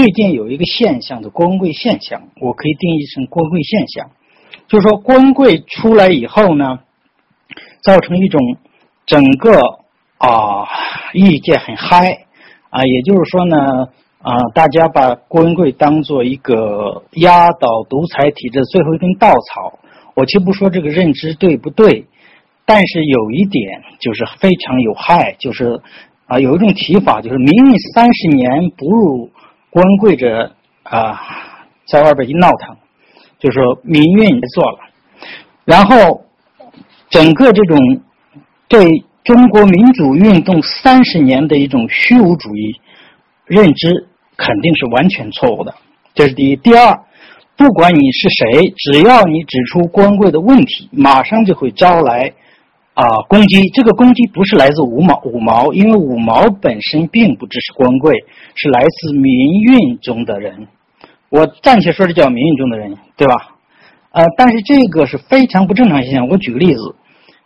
最近有一个现象的郭文贵现象，我可以定义成郭文贵现象，就是说郭文贵出来以后呢，造成一种整个啊意见很嗨啊，也就是说呢啊，大家把郭文贵当做一个压倒独裁体制最后一根稻草。我就不说这个认知对不对，但是有一点就是非常有害，就是啊有一种提法，就是民运三十年不入。官贵着啊，在外边一闹腾，就说民运做了，然后整个这种对中国民主运动三十年的一种虚无主义认知，肯定是完全错误的。这是第一。第二，不管你是谁，只要你指出官贵的问题，马上就会招来。啊，攻击这个攻击不是来自五毛五毛，因为五毛本身并不支持光贵，是来自民运中的人。我暂且说这叫民运中的人，对吧？呃，但是这个是非常不正常现象。我举个例子，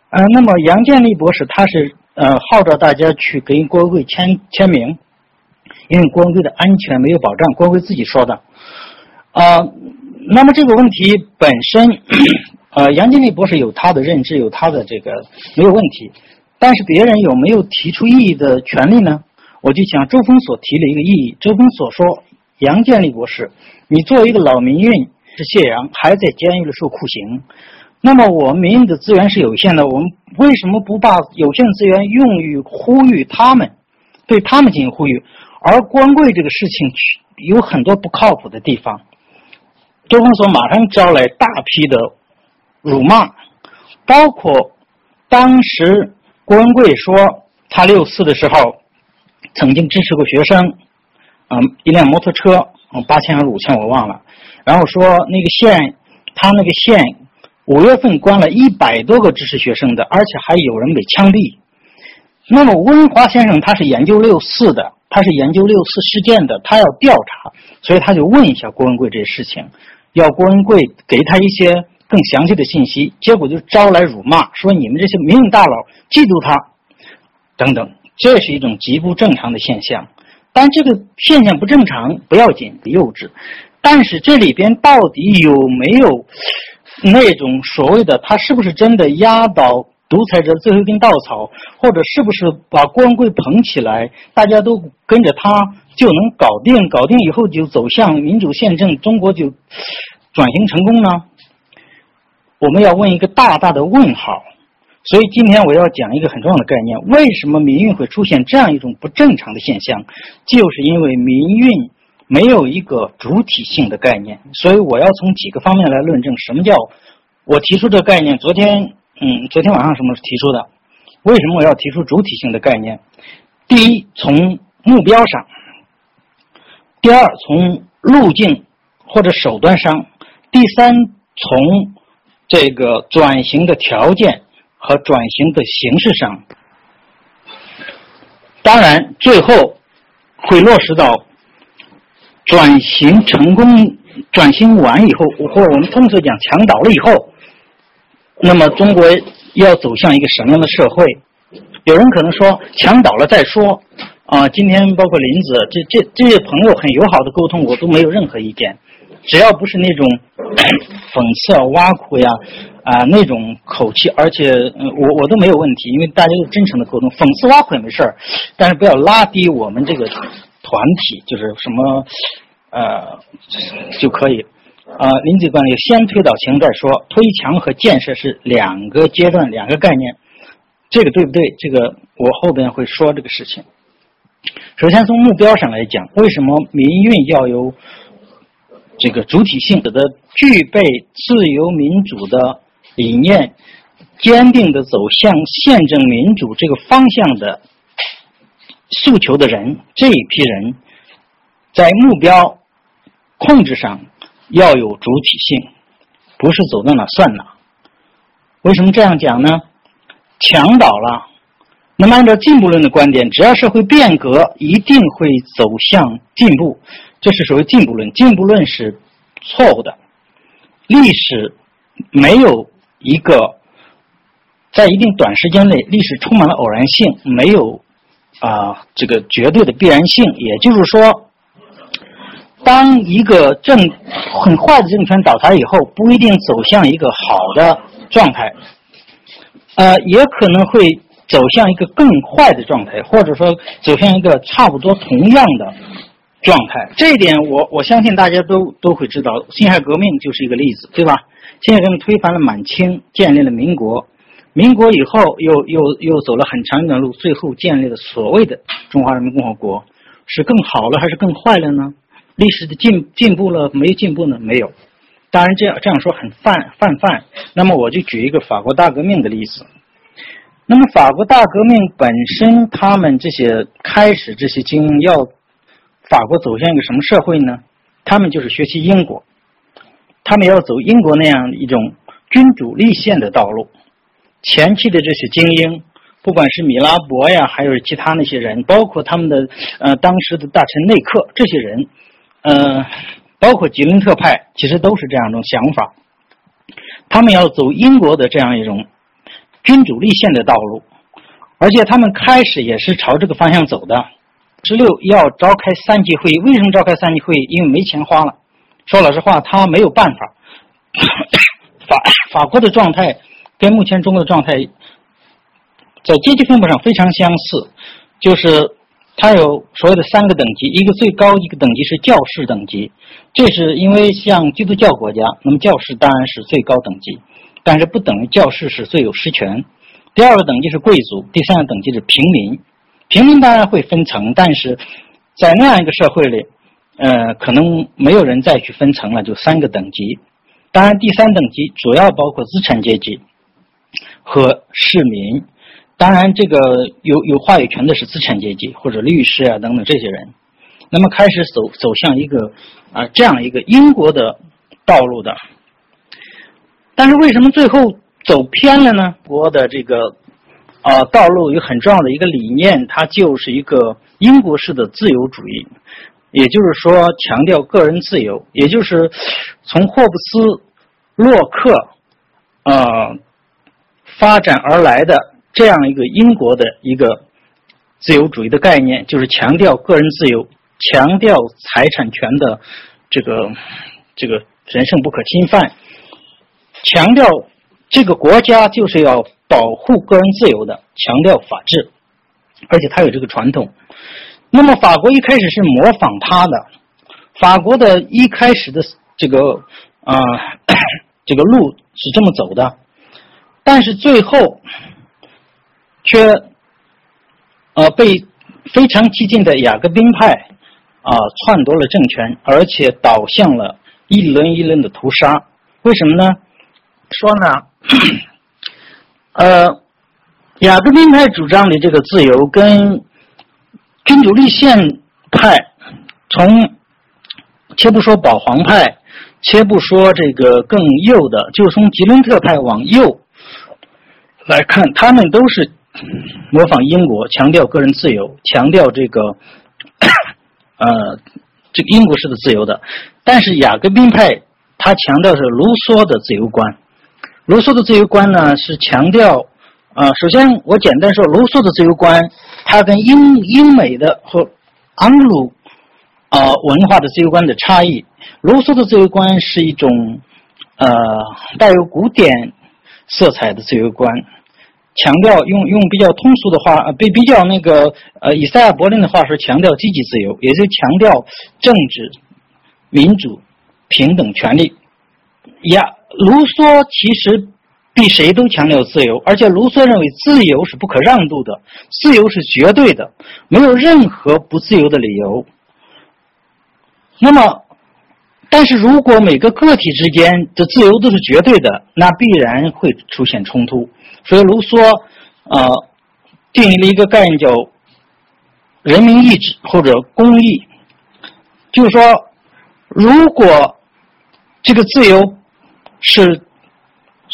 呃，那么杨建立博士他是呃号召大家去给光贵签签名，因为光贵的安全没有保障，光贵自己说的。啊，那么这个问题本身。呃，杨建立博士有他的认知，有他的这个没有问题，但是别人有没有提出异议的权利呢？我就讲周峰所提了一个异议。周峰所说，杨建立博士，你作为一个老民运是谢阳，还在监狱里受酷刑，那么我们民运的资源是有限的，我们为什么不把有限资源用于呼吁他们，对他们进行呼吁？而光贵这个事情有很多不靠谱的地方，周峰所马上招来大批的。辱骂，包括当时郭文贵说他六四的时候曾经支持过学生，嗯，一辆摩托车，嗯，八千还是五千我忘了。然后说那个县，他那个县五月份关了一百多个支持学生的，而且还有人被枪毙。那么温华先生他是研究六四的，他是研究六四事件的，他要调查，所以他就问一下郭文贵这些事情，要郭文贵给他一些。更详细的信息，结果就招来辱骂，说你们这些民营大佬嫉妒他，等等，这是一种极不正常的现象。但这个现象不正常不要紧，幼稚，但是这里边到底有没有那种所谓的他是不是真的压倒独裁者最后一根稻草，或者是不是把光棍捧起来，大家都跟着他就能搞定，搞定以后就走向民主宪政，中国就转型成功呢？我们要问一个大大的问号，所以今天我要讲一个很重要的概念：为什么民运会出现这样一种不正常的现象？就是因为民运没有一个主体性的概念。所以我要从几个方面来论证什么叫我提出这个概念。昨天，嗯，昨天晚上什么提出的？为什么我要提出主体性的概念？第一，从目标上；第二，从路径或者手段上；第三，从这个转型的条件和转型的形式上，当然最后会落实到转型成功、转型完以后，或我们通俗讲墙倒了以后，那么中国要走向一个什么样的社会？有人可能说墙倒了再说啊。今天包括林子这这这些朋友很友好的沟通，我都没有任何意见。只要不是那种讽刺、挖苦呀啊那种口气，而且我我都没有问题，因为大家都真诚的沟通，讽刺挖苦也没事儿，但是不要拉低我们这个团体，就是什么呃就可以啊。林子观点先推倒墙再说，推墙和建设是两个阶段、两个概念，这个对不对？这个我后边会说这个事情。首先从目标上来讲，为什么民运要有？这个主体性的具备自由民主的理念，坚定的走向宪政民主这个方向的诉求的人，这一批人，在目标控制上要有主体性，不是走到哪算哪。为什么这样讲呢？墙倒了，那么按照进步论的观点，只要社会变革，一定会走向进步。这是属于进步论，进步论是错误的。历史没有一个在一定短时间内，历史充满了偶然性，没有啊这个绝对的必然性。也就是说，当一个政很坏的政权倒台以后，不一定走向一个好的状态，呃，也可能会走向一个更坏的状态，或者说走向一个差不多同样的状态。这一点，我我相信大家都都会知道，辛亥革命就是一个例子，对吧？辛亥革命推翻了满清，建立了民国。民国以后，又又又走了很长一段路，最后建立了所谓的中华人民共和国，是更好了还是更坏了呢？历史的进进步了没进步呢？没有。当然这样这样说很泛泛泛。那么我就举一个法国大革命的例子。那么法国大革命本身，他们这些开始这些精英要法国走向一个什么社会呢？他们就是学习英国，他们要走英国那样一种君主立宪的道路。前期的这些精英，不管是米拉伯呀，还有其他那些人，包括他们的呃当时的大臣内克这些人，呃，包括吉伦特派，其实都是这样一种想法。他们要走英国的这样一种君主立宪的道路，而且他们开始也是朝这个方向走的。十六要召开三级会议，为什么召开三级会议？因为没钱花了。说老实话，他没有办法。法 法国的状态。跟目前中国的状态，在阶级分布上非常相似，就是它有所谓的三个等级，一个最高一个等级是教士等级，这是因为像基督教国家，那么教士当然是最高等级，但是不等于教士是最有实权。第二个等级是贵族，第三个等级是平民，平民当然会分层，但是在那样一个社会里，呃，可能没有人再去分层了，就三个等级。当然，第三等级主要包括资产阶级。和市民，当然，这个有有话语权的是资产阶级或者律师啊等等这些人。那么开始走走向一个啊这样一个英国的道路的。但是为什么最后走偏了呢？国的这个啊道路有很重要的一个理念，它就是一个英国式的自由主义，也就是说强调个人自由，也就是从霍布斯、洛克啊。发展而来的这样一个英国的一个自由主义的概念，就是强调个人自由，强调财产权的这个这个神圣不可侵犯，强调这个国家就是要保护个人自由的，强调法治，而且它有这个传统。那么法国一开始是模仿他的，法国的一开始的这个啊 这个路是这么走的。但是最后，却呃被非常激进的雅各宾派啊篡夺了政权，而且导向了一轮一轮的屠杀。为什么呢？说呢？呃，雅各宾派主张的这个自由，跟君主立宪派，从且不说保皇派，且不说这个更右的，就从吉伦特派往右。来看，他们都是模仿英国，强调个人自由，强调这个呃这个英国式的自由的。但是雅各宾派他强调是卢梭的自由观。卢梭的自由观呢是强调啊，首先我简单说卢梭的自由观，它跟英英美的和安鲁啊文化的自由观的差异。卢梭的自由观是一种呃带有古典色彩的自由观。强调用用比较通俗的话，呃，比比较那个呃，以赛亚柏林的话说，强调积极自由，也就强调政治、民主、平等权利。呀，卢梭其实比谁都强调自由，而且卢梭认为自由是不可让渡的，自由是绝对的，没有任何不自由的理由。那么，但是如果每个个体之间的自由都是绝对的，那必然会出现冲突。所以卢梭啊定义了一个概念叫人民意志或者公义，就是说，如果这个自由是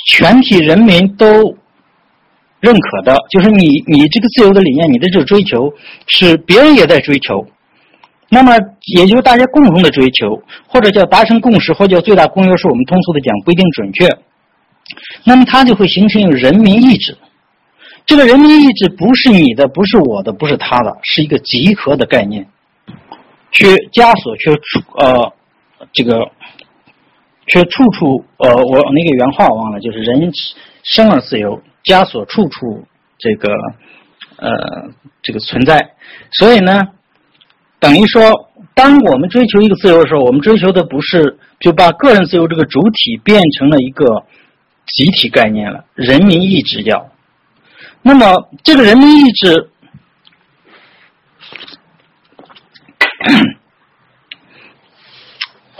全体人民都认可的，就是你你这个自由的理念，你的这个追求是别人也在追求，那么也就是大家共同的追求，或者叫达成共识，或者叫最大公约数，我们通俗的讲不一定准确。那么它就会形成一个人民意志，这个人民意志不是你的，不是我的，不是他的，是一个集合的概念。去枷锁去呃这个却处处呃我那个原话忘了，就是人生而自由，枷锁处处这个呃这个存在。所以呢，等于说，当我们追求一个自由的时候，我们追求的不是就把个人自由这个主体变成了一个集体概念了，人民意志要。那么这个人民意志。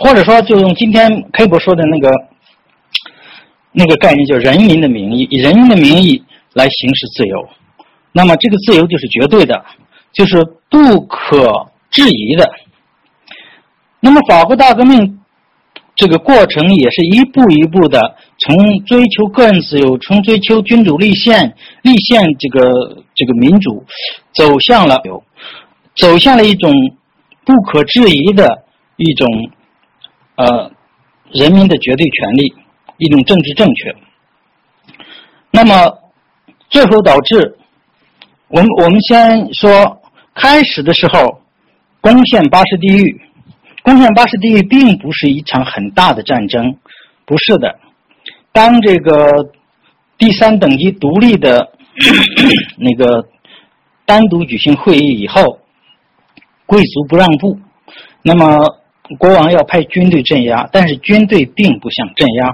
或者说，就用今天 K 博说的那个那个概念，就是人民的名义，以人民的名义来行使自由。那么，这个自由就是绝对的，就是不可质疑的。那么，法国大革命这个过程也是一步一步的，从追求个人自由，从追求君主立宪、立宪这个这个民主，走向了，走向了一种。不可质疑的一种，呃，人民的绝对权利，一种政治正确。那么，最后导致，我们我们先说，开始的时候，攻陷巴士地狱，攻陷巴士地狱并不是一场很大的战争，不是的。当这个第三等级独立的那个单独举行会议以后。贵族不让步，那么国王要派军队镇压，但是军队并不想镇压。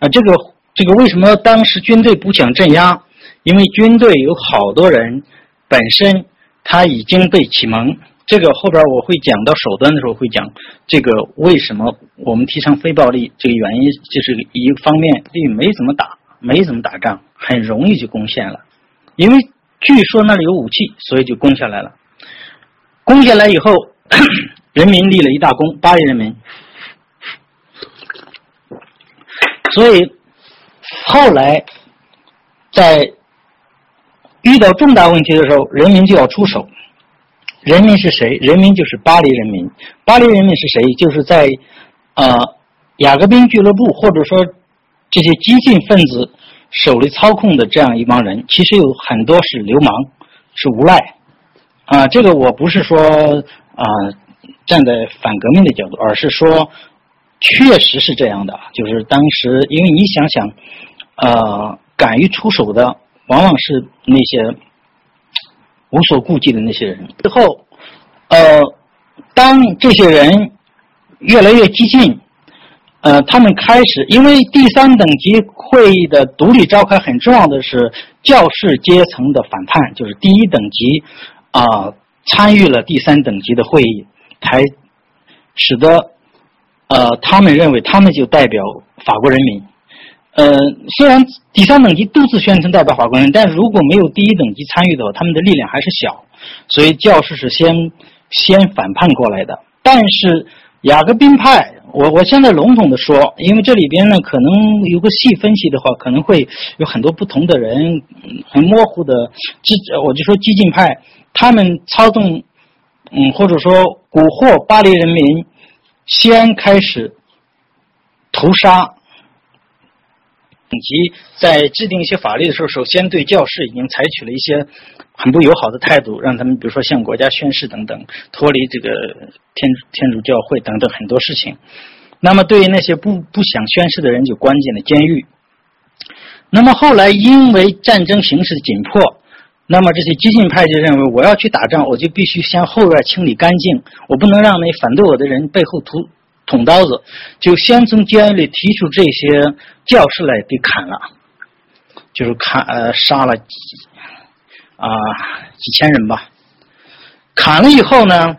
啊，这个这个为什么当时军队不想镇压？因为军队有好多人本身他已经被启蒙。这个后边我会讲到手段的时候会讲这个为什么我们提倡非暴力这个原因，就是一方面，第没怎么打，没怎么打仗，很容易就攻陷了。因为据说那里有武器，所以就攻下来了。攻下来以后，人民立了一大功，巴黎人民。所以后来在遇到重大问题的时候，人民就要出手。人民是谁？人民就是巴黎人民。巴黎人民是谁？就是在呃雅各宾俱乐部或者说这些激进分子手里操控的这样一帮人，其实有很多是流氓，是无赖。啊，这个我不是说啊，站在反革命的角度，而是说，确实是这样的。就是当时，因为你想想，呃，敢于出手的，往往是那些无所顾忌的那些人。之后，呃，当这些人越来越激进，呃，他们开始，因为第三等级会议的独立召开，很重要的是教士阶层的反叛，就是第一等级。啊，参与了第三等级的会议，才使得呃，他们认为他们就代表法国人民。呃，虽然第三等级都自宣称代表法国人，但如果没有第一等级参与的话，他们的力量还是小。所以教士是先先反叛过来的。但是雅各宾派，我我现在笼统的说，因为这里边呢可能有个细分析的话，可能会有很多不同的人，很模糊的激，我就说激进派。他们操纵，嗯，或者说蛊惑巴黎人民，先开始屠杀，以及在制定一些法律的时候，首先对教士已经采取了一些很不友好的态度，让他们比如说向国家宣誓等等，脱离这个天天主教会等等很多事情。那么对于那些不不想宣誓的人，就关进了监狱。那么后来因为战争形势紧迫。那么这些激进派就认为，我要去打仗，我就必须先后院清理干净，我不能让那反对我的人背后捅捅刀子，就先从监狱里提出这些教士来给砍了，就是砍呃杀了啊几千人吧，砍了以后呢，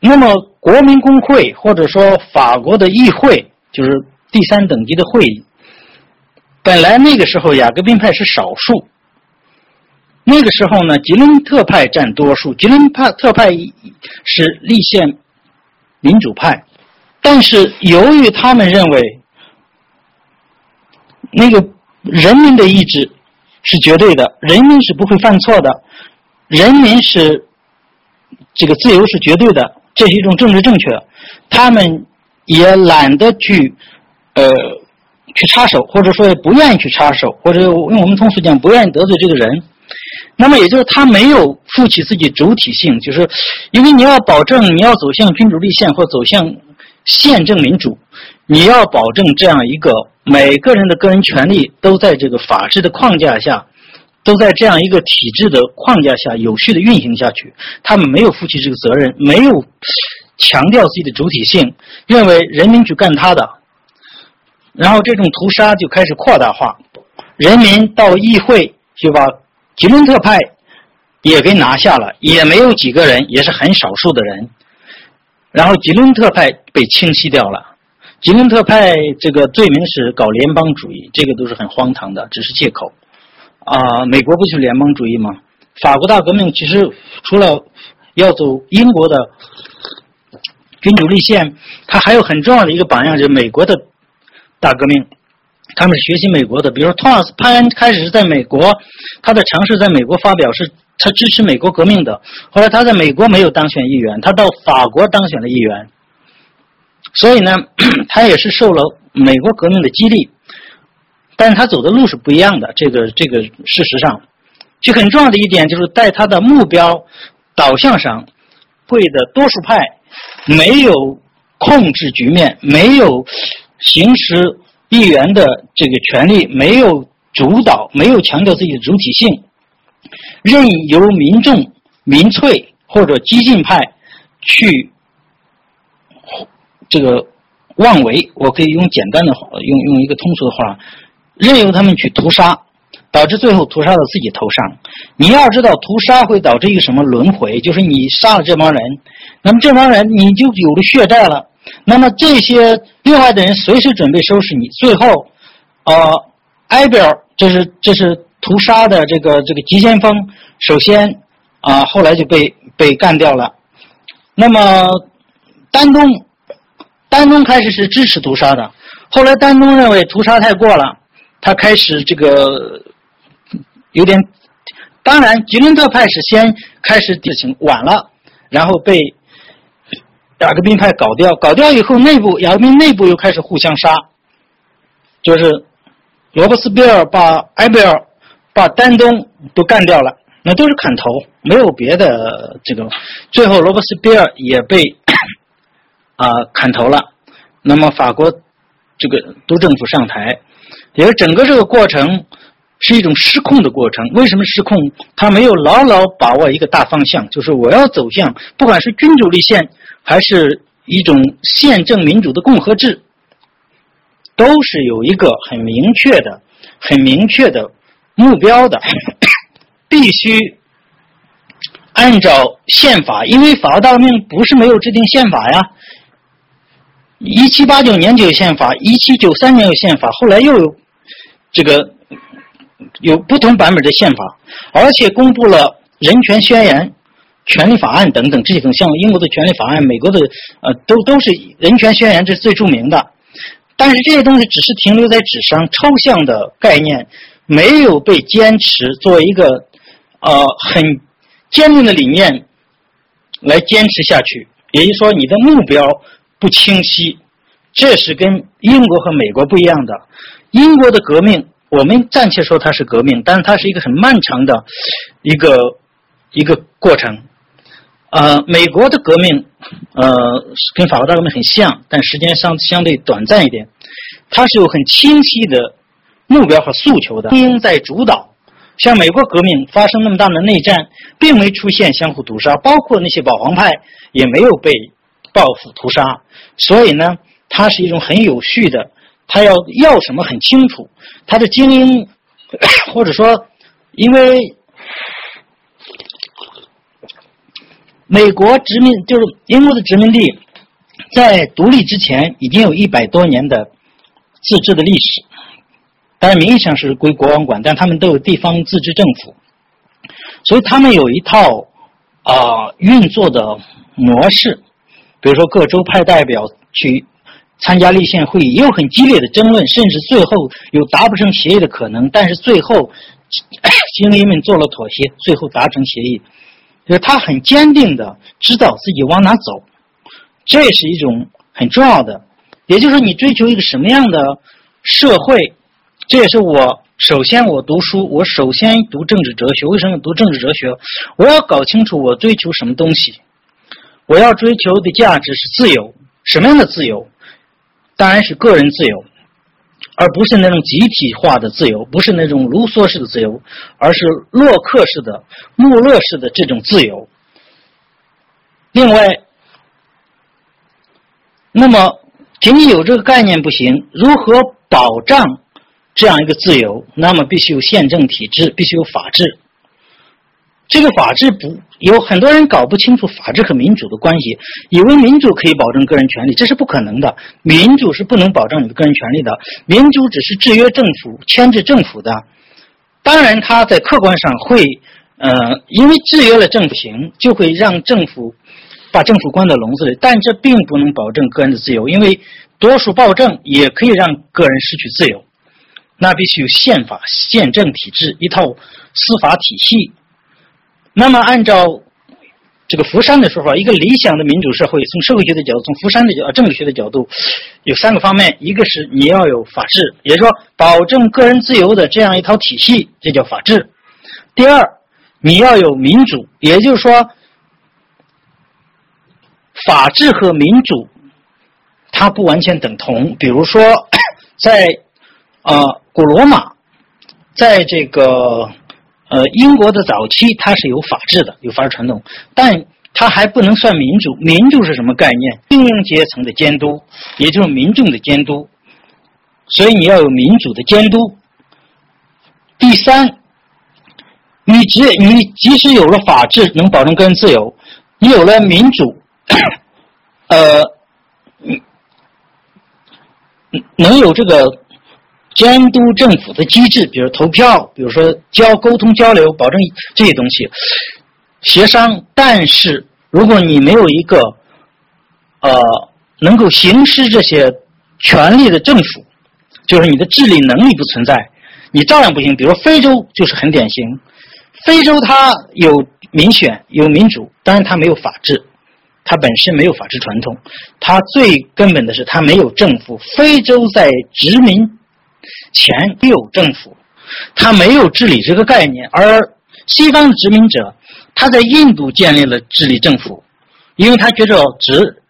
那么国民工会或者说法国的议会，就是第三等级的会议，本来那个时候雅各宾派是少数。那个时候呢，吉伦特派占多数。吉伦派特派是立宪民主派，但是由于他们认为那个人民的意志是绝对的，人民是不会犯错的，人民是这个自由是绝对的，这是一种政治正确。他们也懒得去呃去插手，或者说不愿意去插手，或者用我们通俗讲，不愿意得罪这个人。那么也就是他没有负起自己主体性，就是因为你要保证你要走向君主立宪或走向宪政民主，你要保证这样一个每个人的个人权利都在这个法治的框架下，都在这样一个体制的框架下有序的运行下去。他们没有负起这个责任，没有强调自己的主体性，认为人民去干他的，然后这种屠杀就开始扩大化，人民到议会就把。吉伦特派也给拿下了，也没有几个人，也是很少数的人。然后吉伦特派被清晰掉了。吉伦特派这个罪名是搞联邦主义，这个都是很荒唐的，只是借口。啊，美国不就是联邦主义吗？法国大革命其实除了要走英国的君主立宪，它还有很重要的一个榜样，就是美国的大革命。他们是学习美国的，比如说托马斯潘恩开始是在美国，他的尝试在美国发表，是他支持美国革命的。后来他在美国没有当选议员，他到法国当选了议员。所以呢，他也是受了美国革命的激励，但是他走的路是不一样的。这个这个事实上，就很重要的一点就是在他的目标导向上，会的多数派没有控制局面，没有行使。议员的这个权利没有主导，没有强调自己的主体性，任由民众、民粹或者激进派去这个妄为。我可以用简单的话，用用一个通俗的话，任由他们去屠杀，导致最后屠杀到自己头上。你要知道，屠杀会导致一个什么轮回？就是你杀了这帮人，那么这帮人你就有了血债了。那么这些另外的人随时准备收拾你，最后，呃，埃贝尔这是这是屠杀的这个这个急先锋，首先啊后来就被被干掉了。那么丹东，丹东开始是支持屠杀的，后来丹东认为屠杀太过了，他开始这个有点，当然吉伦特派是先开始事情晚了，然后被。雅各宾派搞掉，搞掉以后，内部雅各宾内部又开始互相杀，就是罗伯斯庇尔把埃贝尔、把丹东都干掉了，那都是砍头，没有别的这个。最后罗伯斯庇尔也被 啊砍头了。那么法国这个督政府上台，也是整个这个过程是一种失控的过程。为什么失控？他没有牢牢把握一个大方向，就是我要走向，不管是君主立宪。还是一种宪政民主的共和制，都是有一个很明确的、很明确的目标的，必须按照宪法，因为法国大革命不是没有制定宪法呀。一七八九年就有宪法，一七九三年有宪法，后来又有这个有不同版本的宪法，而且公布了人权宣言。权利法案等等这种，像英国的权利法案，美国的呃，都都是人权宣言，这是最著名的。但是这些东西只是停留在纸上，抽象的概念，没有被坚持作为一个呃很坚定的理念来坚持下去。也就是说，你的目标不清晰，这是跟英国和美国不一样的。英国的革命，我们暂且说它是革命，但是它是一个很漫长的一个一个过程。呃，美国的革命，呃，跟法国大革命很像，但时间相相对短暂一点。它是有很清晰的目标和诉求的，精英在主导。像美国革命发生那么大的内战，并没出现相互屠杀，包括那些保皇派也没有被报复屠杀。所以呢，它是一种很有序的，他要要什么很清楚。他的精英，或者说，因为。美国殖民就是英国的殖民地，在独立之前已经有一百多年的自治的历史，当然名义上是归国王管，但他们都有地方自治政府，所以他们有一套啊运作的模式，比如说各州派代表去参加立宪会议，也有很激烈的争论，甚至最后有达不成协议的可能，但是最后精英们做了妥协，最后达成协议。就是他很坚定的知道自己往哪走，这是一种很重要的。也就是，你追求一个什么样的社会，这也是我首先我读书，我首先读政治哲学。为什么读政治哲学？我要搞清楚我追求什么东西。我要追求的价值是自由，什么样的自由？当然是个人自由，而不是那种集体化的自由，不是那种卢梭式的自由，而是洛克式的、穆勒式的这种自由。另外，那么仅仅有这个概念不行，如何保障这样一个自由？那么必须有宪政体制，必须有法治。这个法治不有很多人搞不清楚法治和民主的关系，以为民主可以保证个人权利，这是不可能的。民主是不能保障你的个人权利的，民主只是制约政府、牵制政府的。当然，它在客观上会，呃，因为制约了政府行，就会让政府把政府关到笼子里，但这并不能保证个人的自由，因为多数暴政也可以让个人失去自由。那必须有宪法、宪政体制，一套司法体系。那么，按照这个福山的说法，一个理想的民主社会，从社会学的角度，从福山的角政治学的角度，有三个方面：一个是你要有法治，也就是说保证个人自由的这样一套体系，这叫法治；第二，你要有民主，也就是说，法治和民主它不完全等同。比如说，在呃古罗马，在这个。呃，英国的早期它是有法治的，有法治传统，但它还不能算民主。民主是什么概念？精英阶层的监督，也就是民众的监督。所以你要有民主的监督。第三，你只你即使有了法治，能保证个人自由，你有了民主，呃，能有这个。监督政府的机制，比如投票，比如说交沟通交流，保证这些东西协商。但是，如果你没有一个呃能够行使这些权利的政府，就是你的治理能力不存在，你照样不行。比如非洲就是很典型，非洲它有民选有民主，当然它没有法治，它本身没有法治传统，它最根本的是它没有政府。非洲在殖民。前有政府，他没有治理这个概念，而西方的殖民者他在印度建立了治理政府，因为他觉着值，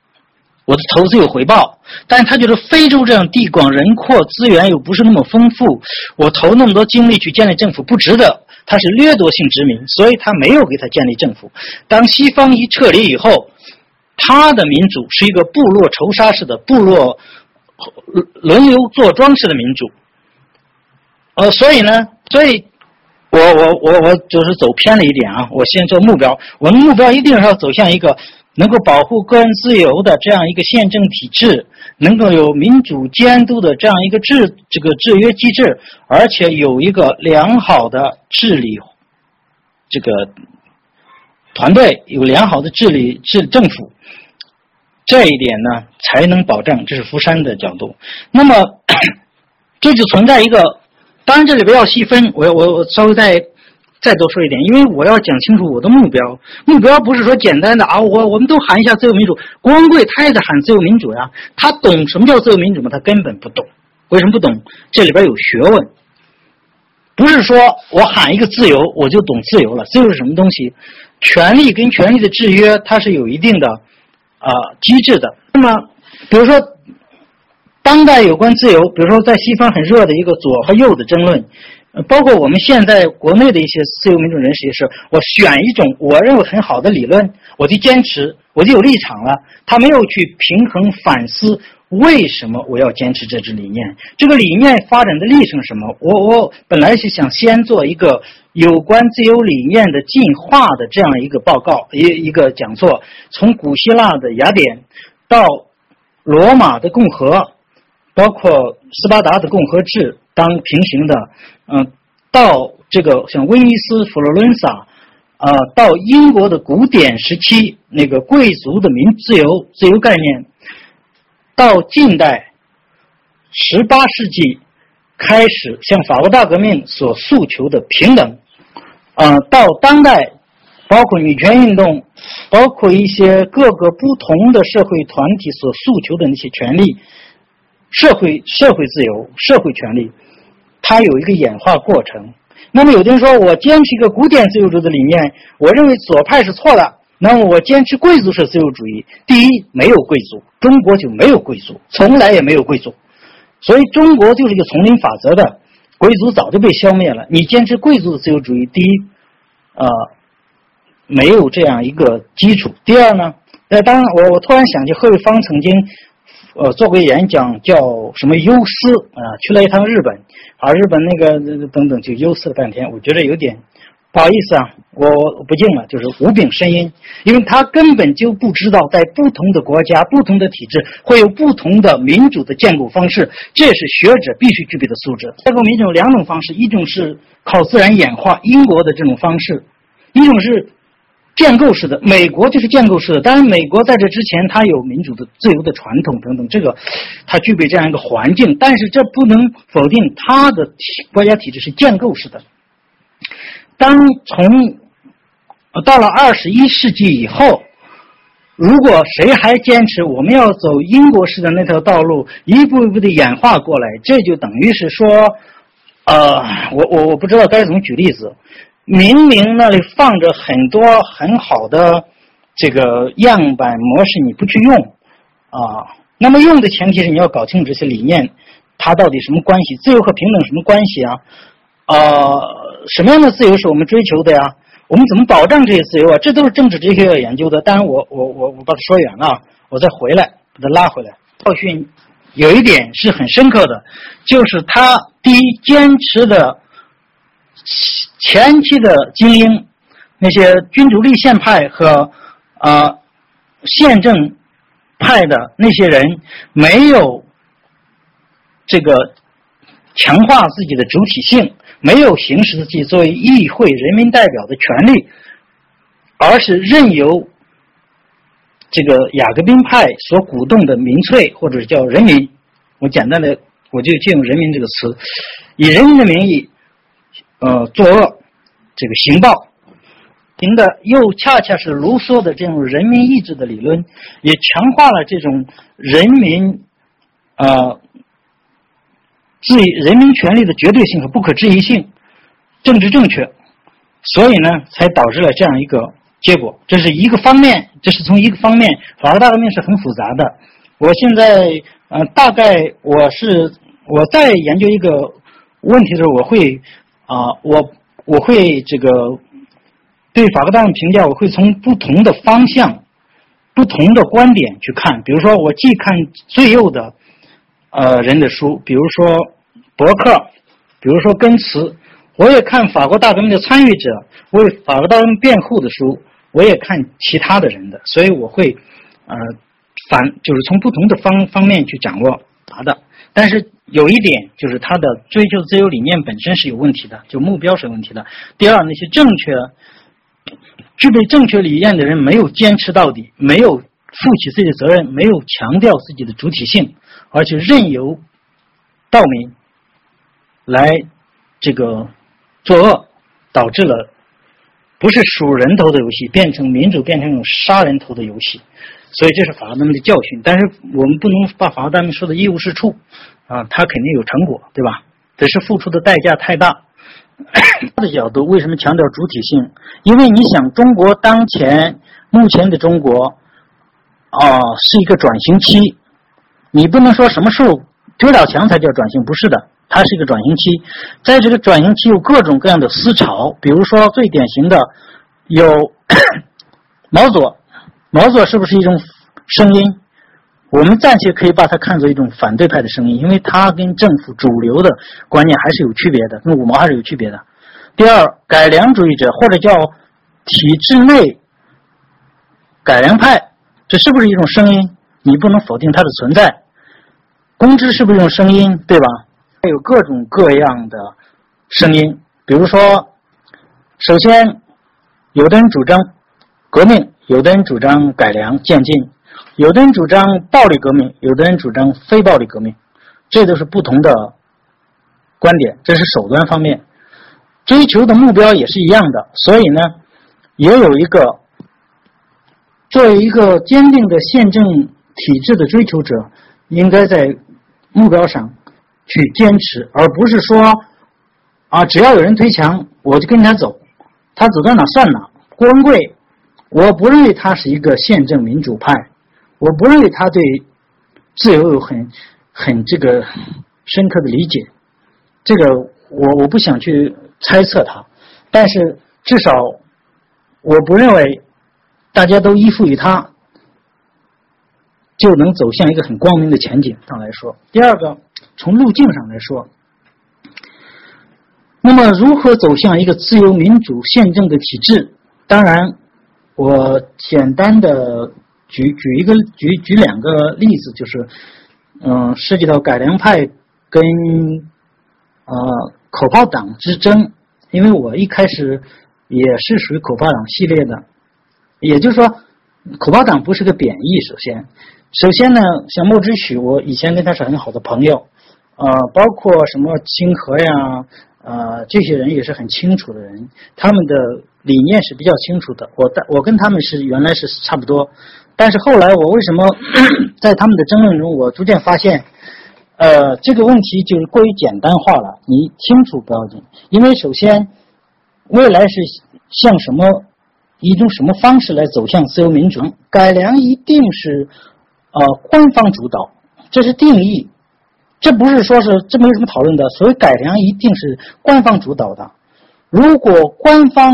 我的投资有回报，但他觉得非洲这样地广人阔，资源又不是那么丰富，我投那么多精力去建立政府不值得，他是掠夺性殖民，所以他没有给他建立政府。当西方一撤离以后，他的民主是一个部落仇杀式的部落轮流坐庄式的民主。呃，所以呢，所以，我我我我就是走偏了一点啊。我先做目标，我的目标一定是要走向一个能够保护个人自由的这样一个宪政体制，能够有民主监督的这样一个制这个制约机制，而且有一个良好的治理这个团队，有良好的治理治政府，这一点呢才能保证。这是福山的角度。那么，这就存在一个。当然，这里边要细分，我我我稍微再再多说一点，因为我要讲清楚我的目标。目标不是说简单的啊，我我们都喊一下自由民主。郭文贵他也在喊自由民主呀，他懂什么叫自由民主吗？他根本不懂。为什么不懂？这里边有学问。不是说我喊一个自由，我就懂自由了。自由是什么东西？权利跟权利的制约，它是有一定的啊机制的。那么，比如说。当代有关自由，比如说在西方很热的一个左和右的争论，包括我们现在国内的一些自由民主人士也是，我选一种我认为很好的理论，我就坚持，我就有立场了。他没有去平衡反思为什么我要坚持这支理念，这个理念发展的历程什么？我我本来是想先做一个有关自由理念的进化的这样一个报告，一一个讲座，从古希腊的雅典到罗马的共和。包括斯巴达的共和制当平行的，嗯，到这个像威尼斯、佛罗伦萨，啊，到英国的古典时期那个贵族的民自由自由概念，到近代十八世纪开始向法国大革命所诉求的平等，啊，到当代包括女权运动，包括一些各个不同的社会团体所诉求的那些权利。社会社会自由、社会权利，它有一个演化过程。那么有的人说我坚持一个古典自由主义的理念，我认为左派是错的。那么我坚持贵族式自由主义。第一，没有贵族，中国就没有贵族，从来也没有贵族，所以中国就是一个丛林法则的，贵族早就被消灭了。你坚持贵族的自由主义，第一，呃，没有这样一个基础。第二呢，呃，当然我我突然想起贺卫方曾经。呃，做过演讲叫什么忧思啊？去了一趟日本，啊，日本那个等等就忧思了半天。我觉得有点不好意思啊，我不敬了，就是无病呻吟，因为他根本就不知道在不同的国家、不同的体制会有不同的民主的建构方式，这是学者必须具备的素质。建构民主有两种方式，一种是靠自然演化，英国的这种方式；一种是。建构式的，美国就是建构式的。当然，美国在这之前，它有民主的、自由的传统等等，这个它具备这样一个环境。但是，这不能否定它的国家体制是建构式的。当从到了二十一世纪以后，如果谁还坚持我们要走英国式的那条道路，一步一步的演化过来，这就等于是说，呃，我我我不知道该怎么举例子。明明那里放着很多很好的这个样板模式，你不去用啊？那么用的前提是你要搞清楚这些理念，它到底什么关系？自由和平等什么关系啊？呃，什么样的自由是我们追求的呀？我们怎么保障这些自由啊？这都是政治哲学要研究的。当然，我我我我把它说远了，我再回来把它拉回来。教训有一点是很深刻的，就是他第一坚持的。前期的精英，那些君主立宪派和啊宪政派的那些人，没有这个强化自己的主体性，没有行使自己作为议会人民代表的权利，而是任由这个雅各宾派所鼓动的民粹或者叫人民，我简单的我就借用“人民”这个词，以人民的名义。呃，作恶，这个行暴，行的又恰恰是卢梭的这种人民意志的理论，也强化了这种人民，呃，自人民权利的绝对性和不可质疑性，政治正确，所以呢，才导致了这样一个结果。这是一个方面，这是从一个方面，法国大革命是很复杂的。我现在，呃，大概我是我在研究一个问题的时候，我会。啊，我我会这个对法国大革命评价，我会从不同的方向、不同的观点去看。比如说，我既看最右的呃人的书，比如说博客，比如说根茨，我也看法国大革命的参与者为法国大革命辩护的书，我也看其他的人的，所以我会呃反就是从不同的方方面去掌握，但是。有一点就是他的追求自由理念本身是有问题的，就目标是有问题的。第二，那些正确、具备正确理念的人没有坚持到底，没有负起自己的责任，没有强调自己的主体性，而且任由道民来这个作恶，导致了不是数人头的游戏，变成民主变成一种杀人头的游戏。所以这是法大革命的教训。但是我们不能把法大革命说的一无是处。啊，他肯定有成果，对吧？只是付出的代价太大。他 的角度为什么强调主体性？因为你想，中国当前目前的中国啊，是一个转型期。你不能说什么时候推倒墙才叫转型，不是的，它是一个转型期。在这个转型期，有各种各样的思潮，比如说最典型的有 毛左，毛左是不是一种声音？我们暂且可以把它看作一种反对派的声音，因为它跟政府主流的观念还是有区别的，跟五毛还是有区别的。第二，改良主义者或者叫体制内改良派，这是不是一种声音？你不能否定它的存在。公知是不是一种声音？对吧？还有各种各样的声音，比如说，首先，有的人主张革命，有的人主张改良渐进。有的人主张暴力革命，有的人主张非暴力革命，这都是不同的观点。这是手段方面，追求的目标也是一样的。所以呢，也有一个作为一个坚定的宪政体制的追求者，应该在目标上去坚持，而不是说啊，只要有人推墙，我就跟他走，他走到哪算哪。郭文贵，我不认为他是一个宪政民主派，我不认为他对自由有很很这个深刻的理解。这个我我不想去猜测他，但是至少我不认为大家都依附于他。就能走向一个很光明的前景上来说。第二个，从路径上来说，那么如何走向一个自由民主宪政的体制？当然，我简单的举举一个举举两个例子，就是嗯，涉及到改良派跟呃口炮党之争。因为我一开始也是属于口炮党系列的，也就是说，口炮党不是个贬义，首先。首先呢，像莫之许，我以前跟他是很好的朋友，呃，包括什么清河呀，呃，这些人也是很清楚的人，他们的理念是比较清楚的。我我跟他们是原来是差不多，但是后来我为什么 在他们的争论中，我逐渐发现，呃，这个问题就是过于简单化了。你清楚不要紧，因为首先未来是向什么一种什么方式来走向自由民主，改良一定是。呃，官方主导，这是定义，这不是说是这没有什么讨论的。所谓改良，一定是官方主导的。如果官方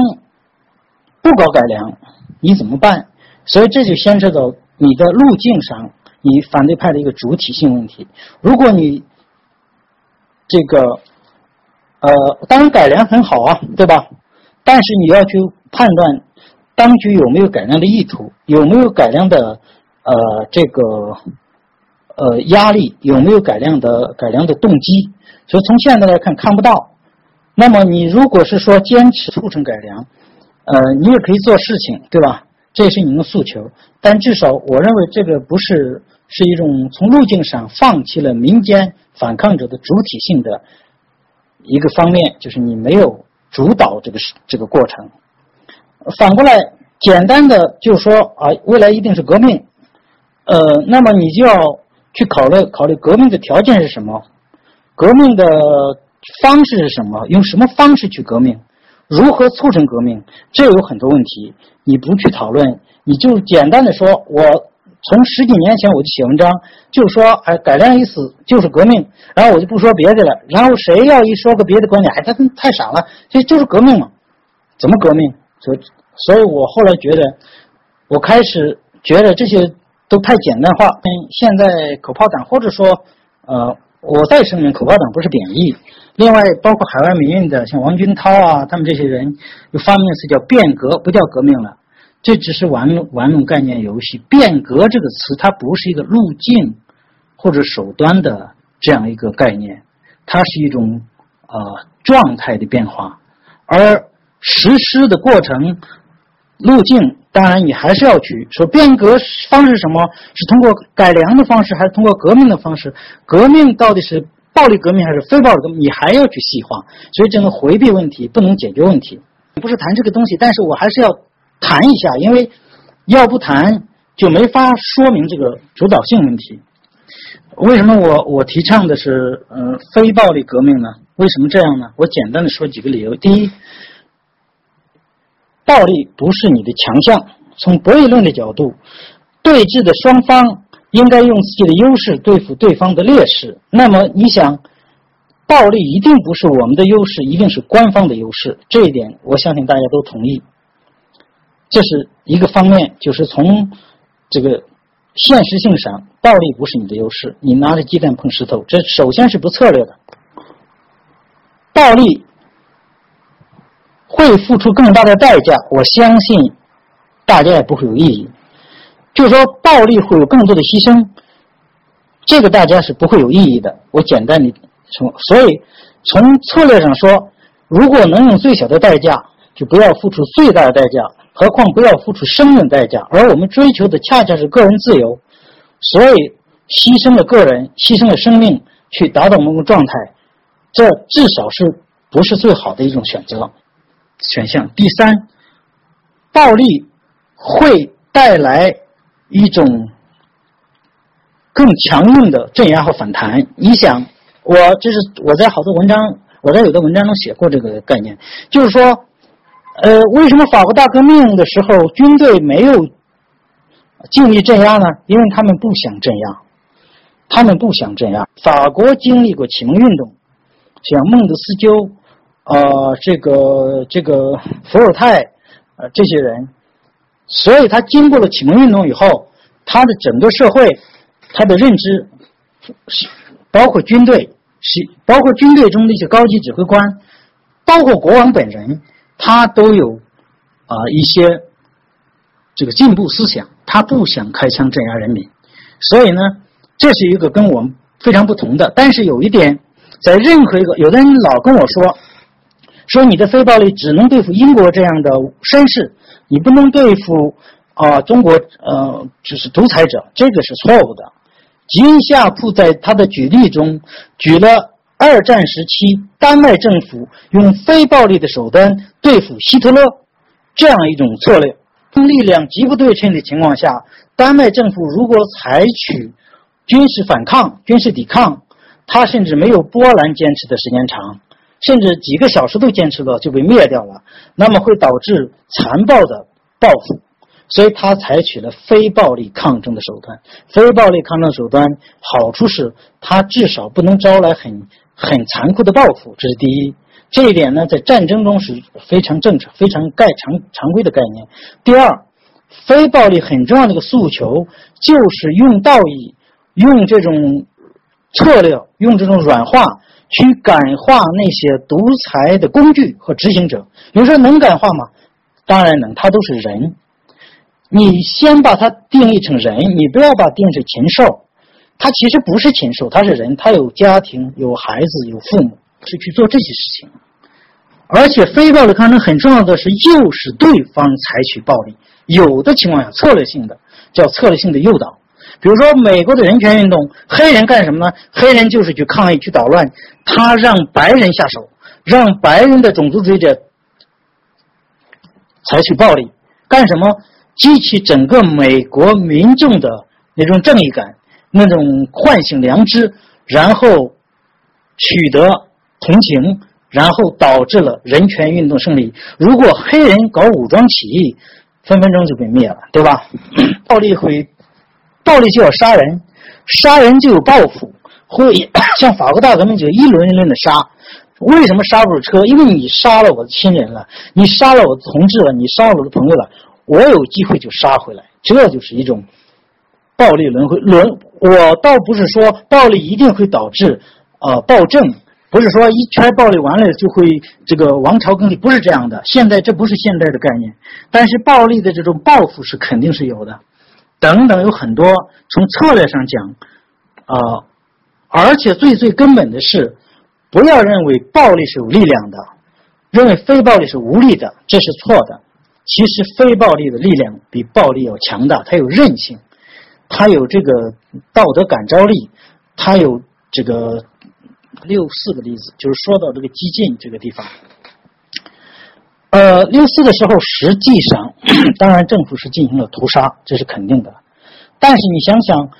不搞改良，你怎么办？所以这就牵涉到你的路径上，你反对派的一个主体性问题。如果你这个呃，当然改良很好啊，对吧？但是你要去判断当局有没有改良的意图，有没有改良的。呃，这个呃压力有没有改良的改良的动机？所以从现在来看看不到。那么你如果是说坚持促成改良，呃，你也可以做事情，对吧？这也是你的诉求。但至少我认为这个不是是一种从路径上放弃了民间反抗者的主体性的一个方面，就是你没有主导这个这个过程。反过来，简单的就说啊，未来一定是革命。呃，那么你就要去考虑考虑革命的条件是什么，革命的方式是什么，用什么方式去革命，如何促成革命，这有很多问题，你不去讨论，你就简单的说，我从十几年前我就写文章，就说哎改良意思就是革命，然后我就不说别的了，然后谁要一说个别的观点，哎他太傻了，这就是革命嘛，怎么革命？所，所以我后来觉得，我开始觉得这些。都太简单化，跟现在口炮党，或者说，呃，我再声明，口炮党不是贬义。另外，包括海外民运的，像王军涛啊，他们这些人又发明的词叫变革，不叫革命了，这只是玩玩弄概念游戏。变革这个词，它不是一个路径或者手段的这样一个概念，它是一种呃状态的变化，而实施的过程路径。当然，你还是要去说变革方式是什么？是通过改良的方式，还是通过革命的方式？革命到底是暴力革命还是非暴力革命？你还要去细化。所以，这个回避问题不能解决问题。不是谈这个东西，但是我还是要谈一下，因为要不谈就没法说明这个主导性问题。为什么我我提倡的是呃非暴力革命呢？为什么这样呢？我简单的说几个理由。第一。暴力不是你的强项。从博弈论的角度，对峙的双方应该用自己的优势对付对方的劣势。那么，你想，暴力一定不是我们的优势，一定是官方的优势。这一点，我相信大家都同意。这是一个方面，就是从这个现实性上，暴力不是你的优势。你拿着鸡蛋碰石头，这首先是不策略的。暴力。会付出更大的代价，我相信大家也不会有异议。就是说，暴力会有更多的牺牲，这个大家是不会有异议的。我简单的从，所以从策略上说，如果能用最小的代价，就不要付出最大的代价，何况不要付出生命代价。而我们追求的恰恰是个人自由，所以牺牲了个人，牺牲了生命，去达到某种状态，这至少是不是最好的一种选择。选项第三，暴力会带来一种更强硬的镇压和反弹。你想，我这是我在好多文章我在有的文章中写过这个概念，就是说，呃，为什么法国大革命的时候军队没有尽力镇压呢？因为他们不想镇压，他们不想镇压。法国经历过启蒙运动，像孟德斯鸠，呃，这个这个伏尔泰，呃，这些人，所以他经过了启蒙运动以后，他的整个社会，他的认知是包括军队。是包括军队中的一些高级指挥官，包括国王本人，他都有啊一些这个进步思想，他不想开枪镇压人民，所以呢，这是一个跟我们非常不同的。但是有一点，在任何一个，有的人老跟我说，说你的非暴力只能对付英国这样的绅士，你不能对付啊中国呃就是独裁者，这个是错误的。吉恩夏普在他的举例中举了二战时期丹麦政府用非暴力的手段对付希特勒这样一种策略。力量极不对称的情况下，丹麦政府如果采取军事反抗、军事抵抗，他甚至没有波兰坚持的时间长，甚至几个小时都坚持了就被灭掉了，那么会导致残暴的报复。所以他采取了非暴力抗争的手段。非暴力抗争手段好处是，他至少不能招来很很残酷的报复，这是第一。这一点呢，在战争中是非常正常、非常概常常规的概念。第二，非暴力很重要的一个诉求就是用道义、用这种策略、用这种软化去感化那些独裁的工具和执行者。有人说能感化吗？当然能，他都是人。你先把它定义成人，你不要把定义成禽兽。他其实不是禽兽，他是人，他有家庭、有孩子、有父母，是去做这些事情。而且非暴力抗争很重要的是诱使对方采取暴力，有的情况下策略性的叫策略性的诱导。比如说美国的人权运动，黑人干什么呢？黑人就是去抗议、去捣乱，他让白人下手，让白人的种族主义者采取暴力，干什么？激起整个美国民众的那种正义感，那种唤醒良知，然后取得同情，然后导致了人权运动胜利。如果黑人搞武装起义，分分钟就被灭了，对吧？暴力会，暴力就要杀人，杀人就有报复，会 像法国大革命就一轮一轮的杀。为什么杀不住车？因为你杀了我的亲人了，你杀了我的同志了，你杀了我的朋友了。我有机会就杀回来，这就是一种暴力轮回轮。我倒不是说暴力一定会导致呃暴政，不是说一圈暴力完了就会这个王朝更替，不是这样的。现在这不是现代的概念，但是暴力的这种报复是肯定是有的。等等，有很多从策略上讲，啊，而且最最根本的是，不要认为暴力是有力量的，认为非暴力是无力的，这是错的。其实非暴力的力量比暴力要强大，它有韧性，它有这个道德感召力，它有这个六四的例子，就是说到这个激进这个地方。呃，六四的时候，实际上 当然政府是进行了屠杀，这是肯定的。但是你想想，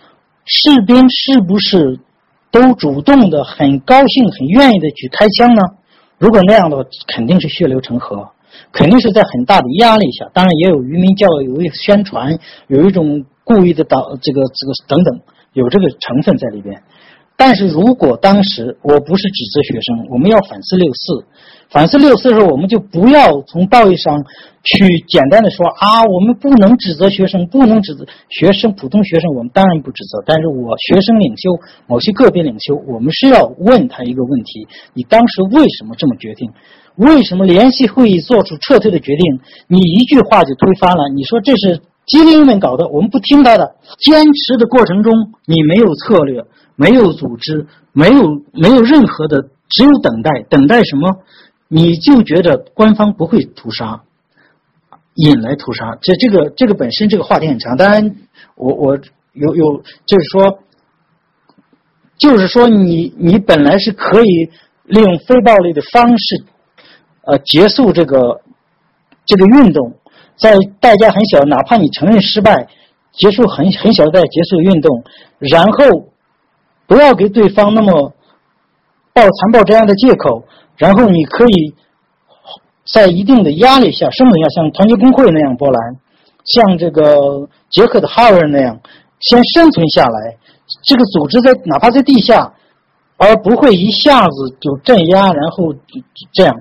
士兵是不是都主动的、很高兴、很愿意的去开枪呢？如果那样的话，肯定是血流成河。肯定是在很大的压力下，当然也有愚民教育，有一宣传，有一种故意的导这个这个等等，有这个成分在里边。但是如果当时我不是指责学生，我们要反思六四，反思六四的时候，我们就不要从道义上去简单的说啊，我们不能指责学生，不能指责学生，普通学生我们当然不指责。但是我学生领袖，某些个别领袖，我们是要问他一个问题：你当时为什么这么决定？为什么联席会议做出撤退的决定？你一句话就推翻了？你说这是精英们搞的，我们不听他的。坚持的过程中，你没有策略，没有组织，没有没有任何的，只有等待。等待什么？你就觉得官方不会屠杀，引来屠杀。这这个这个本身这个话题很长。当然，我我有有就是说，就是说你你本来是可以利用非暴力的方式。呃，结束这个这个运动，在代价很小，哪怕你承认失败，结束很很小的代价结束运动，然后不要给对方那么暴残暴这样的借口，然后你可以在一定的压力下生存下，像团结工会那样波兰，像这个捷克的哈尔那样，先生存下来。这个组织在哪怕在地下，而不会一下子就镇压，然后这样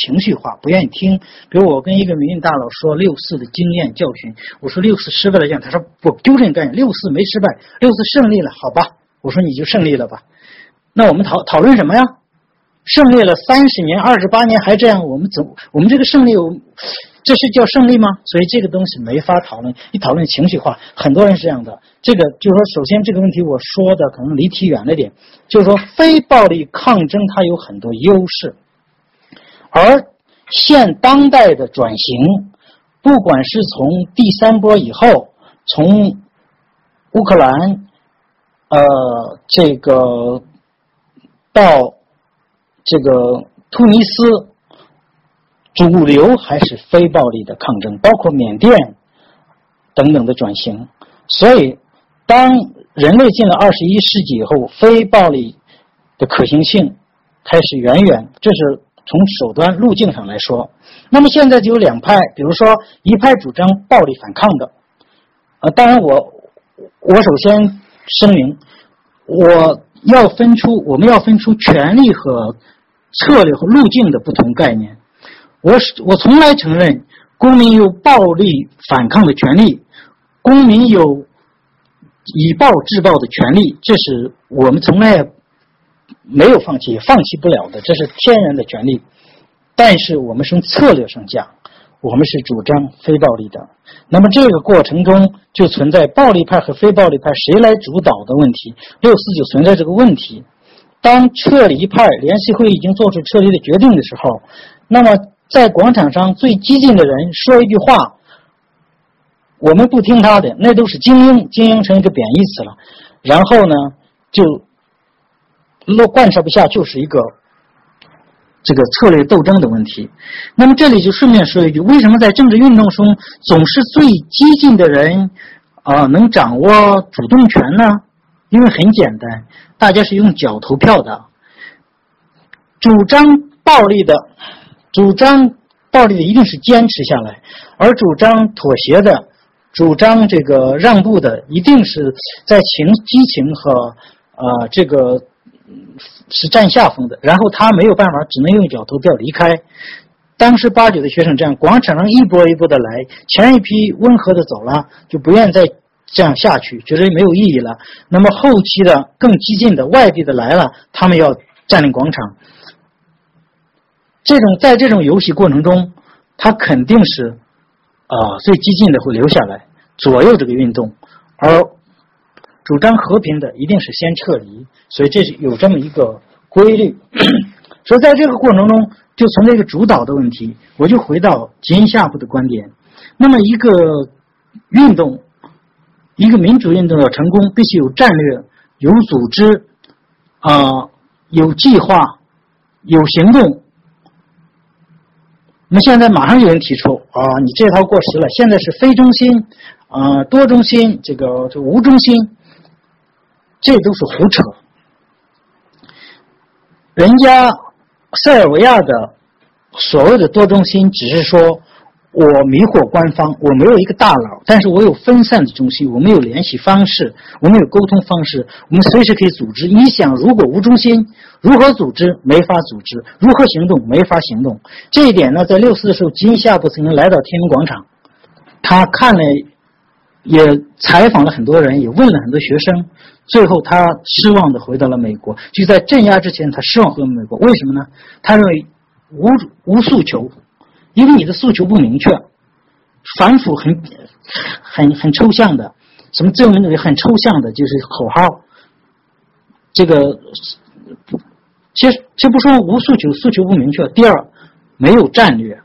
情绪化，不愿意听。比如我跟一个民运大佬说六四的经验教训，我说六四失败了讲，他说不纠正概念，六四没失败，六四胜利了，好吧？我说你就胜利了吧。那我们讨讨论什么呀？胜利了三十年、二十八年还这样，我们怎我们这个胜利？这是叫胜利吗？所以这个东西没法讨论，一讨论情绪化。很多人是这样的。这个就是说，首先这个问题我说的可能离题远了点。就是说，非暴力抗争它有很多优势，而现当代的转型，不管是从第三波以后，从乌克兰，呃，这个到这个突尼斯。主流还是非暴力的抗争，包括缅甸等等的转型。所以，当人类进了二十一世纪以后，非暴力的可行性开始远远，这是从手段路径上来说。那么现在就有两派，比如说一派主张暴力反抗的，呃，当然我我首先声明，我要分出我们要分出权力和策略和路径的不同概念。我是我从来承认，公民有暴力反抗的权利，公民有以暴制暴的权利，这是我们从来没有放弃，也放弃不了的，这是天然的权利。但是我们从策略上讲，我们是主张非暴力的。那么这个过程中就存在暴力派和非暴力派谁来主导的问题。六四就存在这个问题。当撤离派联席会已经做出撤离的决定的时候，那么。在广场上最激进的人说一句话，我们不听他的，那都是精英，精英成一个贬义词了。然后呢，就落贯彻不下，就是一个这个策略斗争的问题。那么这里就顺便说一句，为什么在政治运动中总是最激进的人啊能掌握主动权呢？因为很简单，大家是用脚投票的，主张暴力的。主张暴力的一定是坚持下来，而主张妥协的、主张这个让步的，一定是在情激情和呃这个是占下风的。然后他没有办法，只能用脚投票离开。当时八九的学生这样，广场上一波一波的来，前一批温和的走了，就不愿再这样下去，觉得没有意义了。那么后期的更激进的外地的来了，他们要占领广场。这种在这种游戏过程中，他肯定是啊最激进的会留下来左右这个运动，而主张和平的一定是先撤离，所以这是有这么一个规律。所以在这个过程中就存在一个主导的问题。我就回到吉恩夏普的观点，那么一个运动，一个民主运动要成功，必须有战略、有组织啊、有计划、有行动。那么现在马上有人提出啊，你这套过时了，现在是非中心，啊多中心，这个这无中心，这都是胡扯。人家塞尔维亚的所谓的多中心，只是说。我迷惑官方，我没有一个大佬，但是我有分散的中心，我们有联系方式，我们有沟通方式，我们随时可以组织。你想，如果无中心，如何组织？没法组织。如何行动？没法行动。这一点呢，在六四的时候，金夏普曾经来到天安门广场，他看了，也采访了很多人，也问了很多学生，最后他失望的回到了美国。就在镇压之前，他失望回到美国。为什么呢？他认为无无诉求。因为你的诉求不明确，反腐很很很抽象的，什么自由民主也很抽象的，就是口号。这个，其实这不说无诉求，诉求不明确。第二，没有战略，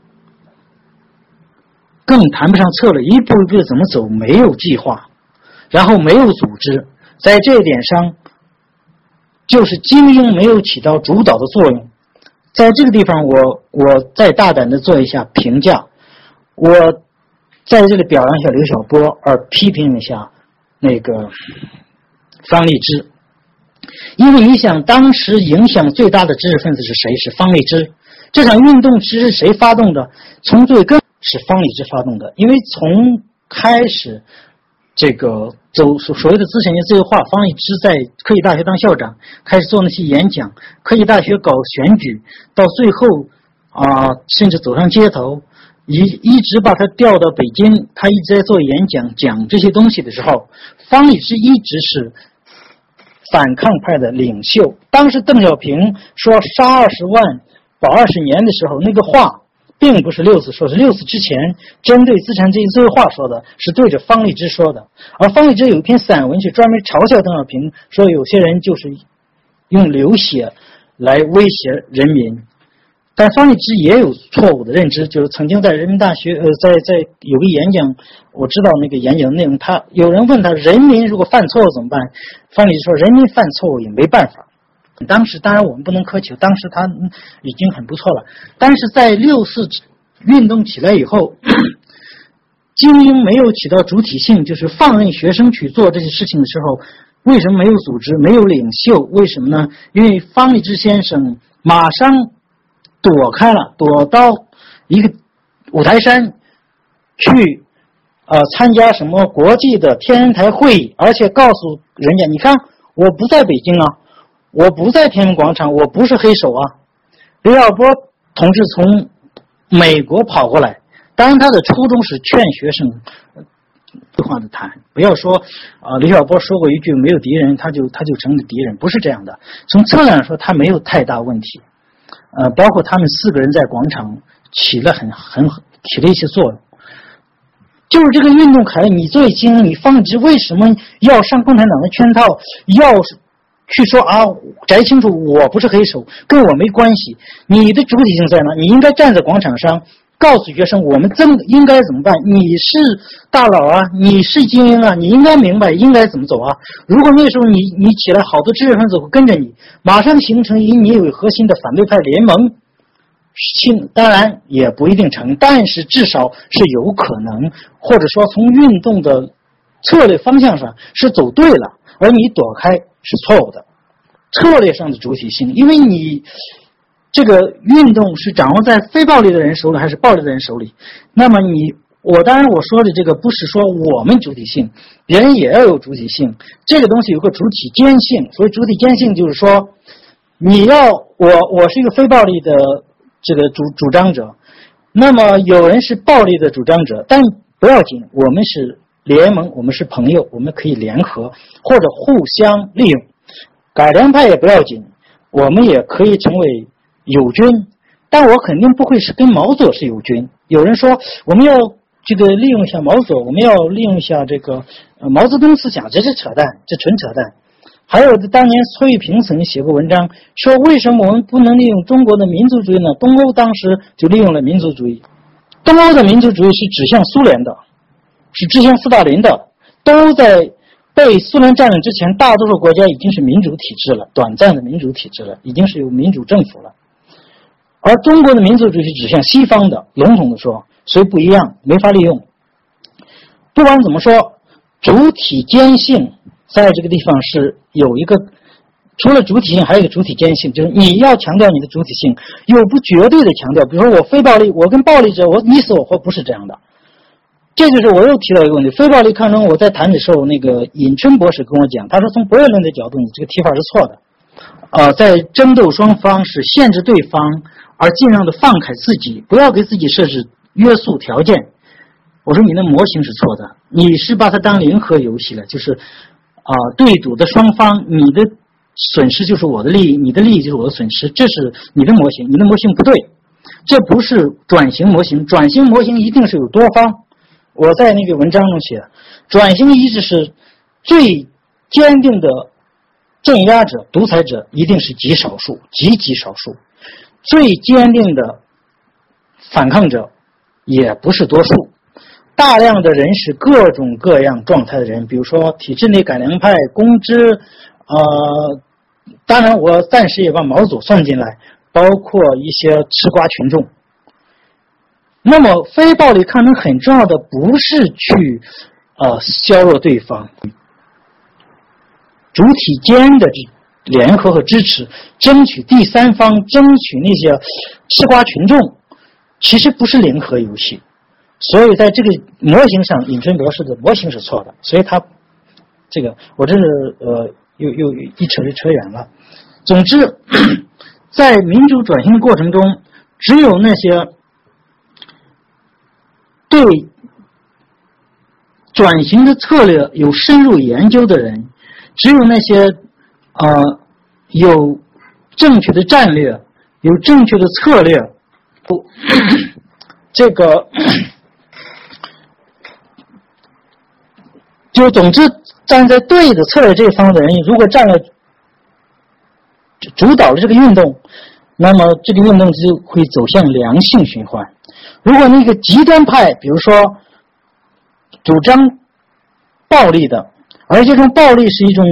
更谈不上策略，一步一步怎么走，没有计划，然后没有组织，在这一点上，就是精英没有起到主导的作用。在这个地方，我我再大胆的做一下评价，我在这里表扬一下刘晓波，而批评一下那个方励之，因为你想，当时影响最大的知识分子是谁？是方励之。这场运动其实谁发动的？从最根是方励之发动的。因为从开始这个走所所谓的资产阶级自由化，方励之在科技大学当校长，开始做那些演讲，科技大学搞选举，到最后啊，甚至走上街头，一一直把他调到北京，他一直在做演讲，讲这些东西的时候，方励之一直是。反抗派的领袖，当时邓小平说杀二十万保二十年的时候，那个话并不是六四说，是六四之前针对资产阶级自由化说的，是对着方励之说的。而方励之有一篇散文，去专门嘲笑邓小平，说有些人就是用流血来威胁人民。但方励之也有错误的认知，就是曾经在人民大学，呃，在在有个演讲，我知道那个演讲内容，他有人问他，人民如果犯错误怎么办？方励之说，人民犯错误也没办法。当时当然我们不能苛求，当时他已经很不错了。但是在六四运动起来以后，精英没有起到主体性，就是放任学生去做这些事情的时候，为什么没有组织，没有领袖？为什么呢？因为方励之先生马上。躲开了，躲到一个五台山去，呃，参加什么国际的天文台会议，而且告诉人家，你看，我不在北京啊，我不在天安门广场，我不是黑手啊。刘晓波同志从美国跑过来，当然他的初衷是劝学生对话的谈，不要说啊，刘晓波说过一句没有敌人，他就他就成了敌人，不是这样的。从策略上说，他没有太大问题。呃，包括他们四个人在广场起了很很起了一些作用，就是这个运动开了，你作为精英，你放弃为什么要上共产党的圈套？要去说啊，摘清楚，我不是黑手，跟我没关系。你的主体性在哪？你应该站在广场上。告诉学生，我们怎应该怎么办？你是大佬啊，你是精英啊，你应该明白应该怎么走啊。如果那时候你你起来，好多知识分子会跟着你，马上形成以你为核心的反对派联盟。性当然也不一定成，但是至少是有可能，或者说从运动的策略方向上是走对了，而你躲开是错误的。策略上的主体性，因为你。这个运动是掌握在非暴力的人手里还是暴力的人手里？那么你我当然我说的这个不是说我们主体性，别人也要有主体性。这个东西有个主体坚性，所以主体坚性就是说，你要我我是一个非暴力的这个主主张者，那么有人是暴力的主张者，但不要紧，我们是联盟，我们是朋友，我们可以联合或者互相利用。改良派也不要紧，我们也可以成为。友军，但我肯定不会是跟毛左是友军。有人说我们要这个利用一下毛左，我们要利用一下这个毛泽东思想，这是扯淡，这纯扯淡。还有当年崔玉平曾经写过文章，说为什么我们不能利用中国的民族主义呢？东欧当时就利用了民族主义，东欧的民族主义是指向苏联的，是指向斯大林的，都在被苏联占领之前，大多数国家已经是民主体制了，短暂的民主体制了，已经是有民主政府了。而中国的民族主义指向西方的，笼统的说，所以不一样，没法利用。不管怎么说，主体坚信在这个地方是有一个，除了主体性，还有一个主体坚性，就是你要强调你的主体性，又不绝对的强调。比如说我非暴力，我跟暴力者我你死我活，不是这样的。这就是我又提到一个问题：非暴力抗争。我在谈的时候，那个尹春博士跟我讲，他说从博弈论的角度，你这个提法是错的。呃，在争斗双方是限制对方。而尽量的放开自己，不要给自己设置约束条件。我说你的模型是错的，你是把它当零和游戏了，就是啊，对赌的双方，你的损失就是我的利益，你的利益就是我的损失，这是你的模型，你的模型不对，这不是转型模型，转型模型一定是有多方。我在那个文章中写，转型意志是最坚定的镇压者、独裁者，一定是极少数，极极少数。最坚定的反抗者也不是多数，大量的人是各种各样状态的人，比如说体制内改良派、公知，呃，当然我暂时也把毛左算进来，包括一些吃瓜群众。那么非暴力抗争很重要的不是去呃削弱对方，主体间的这联合和支持，争取第三方，争取那些吃瓜群众，其实不是零和游戏。所以在这个模型上，尹春博士的模型是错的。所以他这个我这是呃又又一扯就扯远了。总之，在民主转型的过程中，只有那些对转型的策略有深入研究的人，只有那些呃有正确的战略、有正确的策略，不这个。就总之，站在对的策略这一方的人，如果占了主导了这个运动，那么这个运动就会走向良性循环。如果那个极端派，比如说主张暴力的，而这种暴力是一种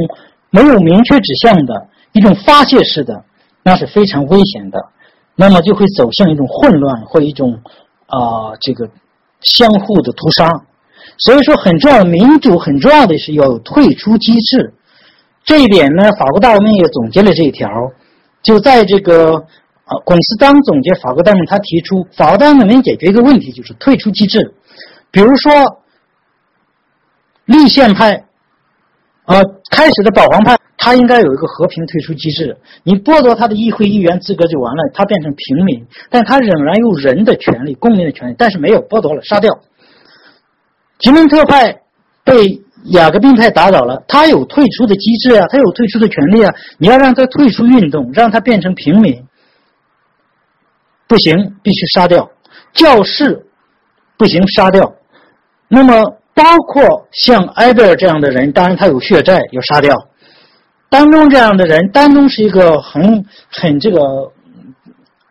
没有明确指向的一种发泄式的，那是非常危险的。那么就会走向一种混乱或一种啊这个相互的屠杀。所以说，很重要，民主很重要的是要有退出机制。这一点呢，法国大革命也总结了这一条。就在这个啊，龚思当总结法国大革命，他提出法国大革命解决一个问题，就是退出机制。比如说，立宪派啊，开始的保皇派，他应该有一个和平退出机制。你剥夺他的议会议员资格就完了，他变成平民，但他仍然有人的权利、公民的权利，但是没有剥夺了，杀掉。吉蒙特派被雅各宾派打倒了，他有退出的机制啊，他有退出的权利啊。你要让他退出运动，让他变成平民，不行，必须杀掉。教士不行，杀掉。那么包括像埃贝尔这样的人，当然他有血债，要杀掉。丹东这样的人，丹东是一个很很这个，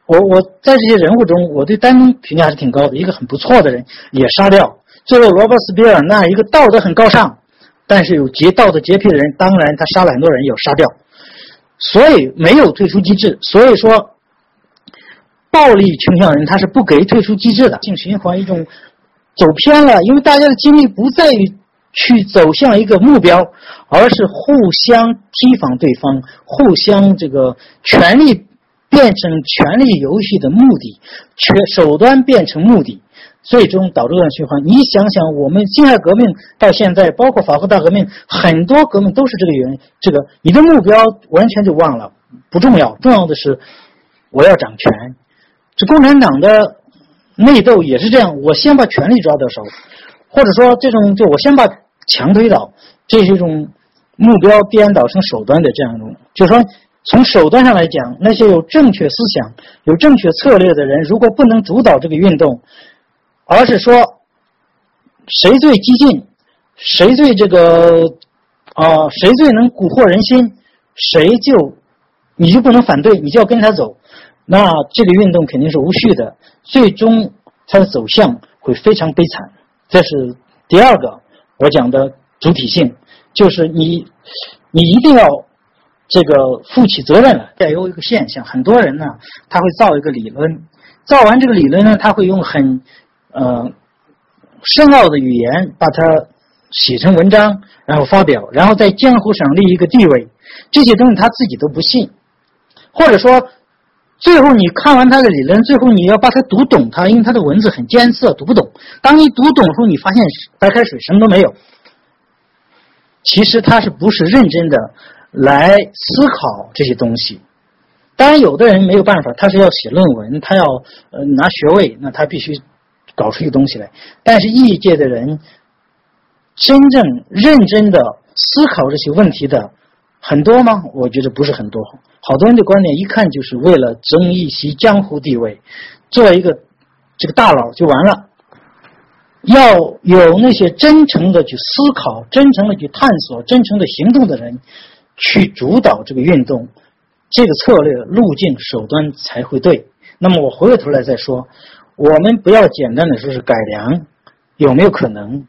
我我在这些人物中，我对丹东评价还是挺高的，一个很不错的人，也杀掉。最后，罗伯斯比尔那一个道德很高尚，但是有洁道德洁癖的人，当然他杀了很多人，要杀掉。所以没有退出机制。所以说，暴力倾向人他是不给退出机制的，性循环一种走偏了，因为大家的精力不在于去走向一个目标，而是互相提防对方，互相这个权力变成权力游戏的目的，权手段变成目的。最终导致恶循环。你想想，我们辛亥革命到现在，包括法国大革命，很多革命都是这个原因。这个你的目标完全就忘了，不重要，重要的是我要掌权。这共产党的内斗也是这样，我先把权力抓到手，或者说这种就我先把墙推倒，这是一种目标颠倒成手段的这样一种。就是说，从手段上来讲，那些有正确思想、有正确策略的人，如果不能主导这个运动，而是说，谁最激进，谁最这个啊，谁最能蛊惑人心，谁就你就不能反对，你就要跟他走。那这个运动肯定是无序的，最终它的走向会非常悲惨。这是第二个我讲的主体性，就是你你一定要这个负起责任来。再有一个现象，很多人呢他会造一个理论，造完这个理论呢，他会用很。呃，深奥的语言把它写成文章，然后发表，然后在江湖上立一个地位。这些东西他自己都不信，或者说，最后你看完他的理论，最后你要把它读懂它，因为他的文字很艰涩，读不懂。当你读懂后，你发现白开水什么都没有。其实他是不是认真的来思考这些东西？当然，有的人没有办法，他是要写论文，他要呃拿学位，那他必须。搞出一个东西来，但是异界的人真正认真的思考这些问题的很多吗？我觉得不是很多。好多人的观点一看就是为了争一席江湖地位，做一个这个大佬就完了。要有那些真诚的去思考、真诚的去探索、真诚的行动的人去主导这个运动，这个策略、路径、手段才会对。那么我回过头来再说。我们不要简单的说是改良，有没有可能？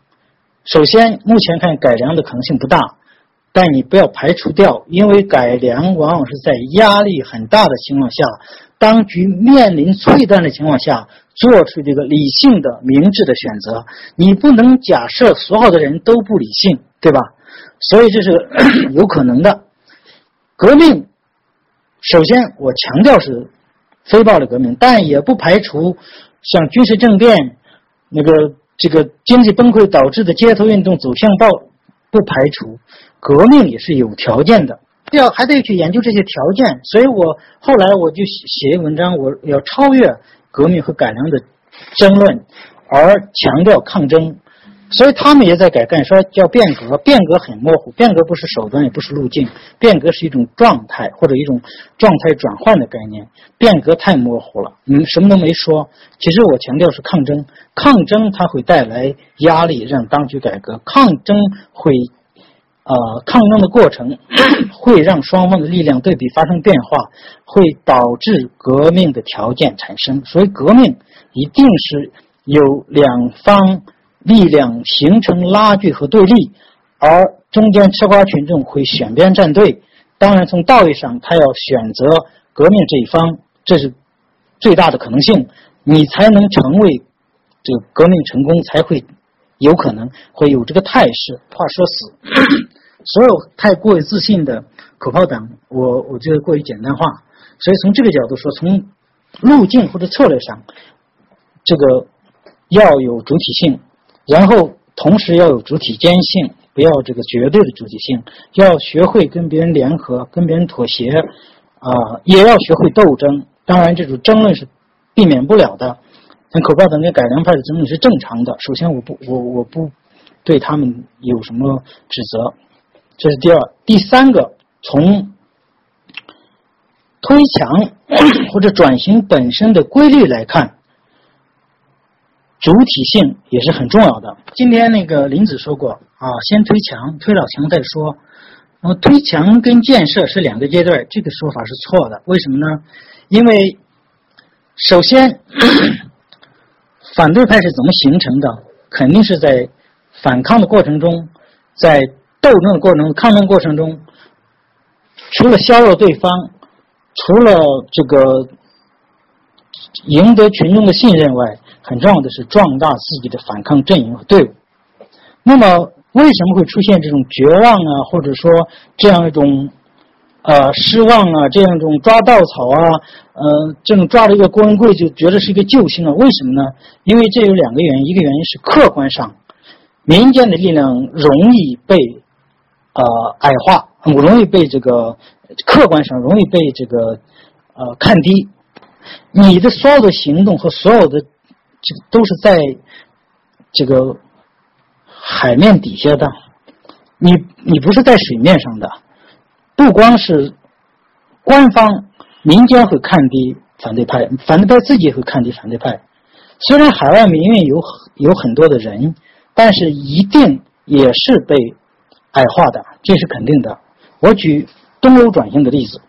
首先，目前看改良的可能性不大，但你不要排除掉，因为改良往往是在压力很大的情况下，当局面临脆断的情况下，做出这个理性的、明智的选择。你不能假设所有的人都不理性，对吧？所以这是 有可能的。革命，首先我强调是非暴力革命，但也不排除像军事政变、那个这个经济崩溃导致的街头运动走向暴，不排除革命也是有条件的。要还得去研究这些条件，所以我后来我就写写文章，我要超越革命和改良的争论，而强调抗争。所以他们也在改革，说叫变革，变革很模糊，变革不是手段，也不是路径，变革是一种状态或者一种状态转换的概念。变革太模糊了，嗯什么都没说。其实我强调是抗争，抗争它会带来压力，让当局改革。抗争会。呃，抗争的过程 会让双方的力量对比发生变化，会导致革命的条件产生。所以，革命一定是有两方力量形成拉锯和对立，而中间吃瓜群众会选边站队。当然，从道义上，他要选择革命这一方，这是最大的可能性，你才能成为这个革命成功，才会有可能会有这个态势。话说死。所有太过于自信的口号党，我我觉得过于简单化。所以从这个角度说，从路径或者策略上，这个要有主体性，然后同时要有主体间性，不要这个绝对的主体性。要学会跟别人联合，跟别人妥协，啊，也要学会斗争。当然，这种争论是避免不了的。像口号党跟改良派的争论是正常的。首先，我不我我不对他们有什么指责。这是第二、第三个，从推墙 或者转型本身的规律来看，主体性也是很重要的。今天那个林子说过啊，先推墙，推了墙再说。那么推墙跟建设是两个阶段，这个说法是错的。为什么呢？因为首先，反对派是怎么形成的？肯定是在反抗的过程中，在。斗争的过程、抗争过程中，除了削弱对方，除了这个赢得群众的信任外，很重要的是壮大自己的反抗阵营和队伍。那么，为什么会出现这种绝望啊，或者说这样一种呃失望啊，这样一种抓稻草啊，呃，这种抓了一个郭文贵就觉得是一个救星啊？为什么呢？因为这有两个原因，一个原因是客观上民间的力量容易被。呃，矮化很容易被这个客观上容易被这个呃看低。你的所有的行动和所有的这个都是在这个海面底下的，你你不是在水面上的。不光是官方、民间会看低反对派，反对派自己也会看低反对派。虽然海外民运有有很多的人，但是一定也是被。矮化的，这是肯定的。我举东欧转型的例子，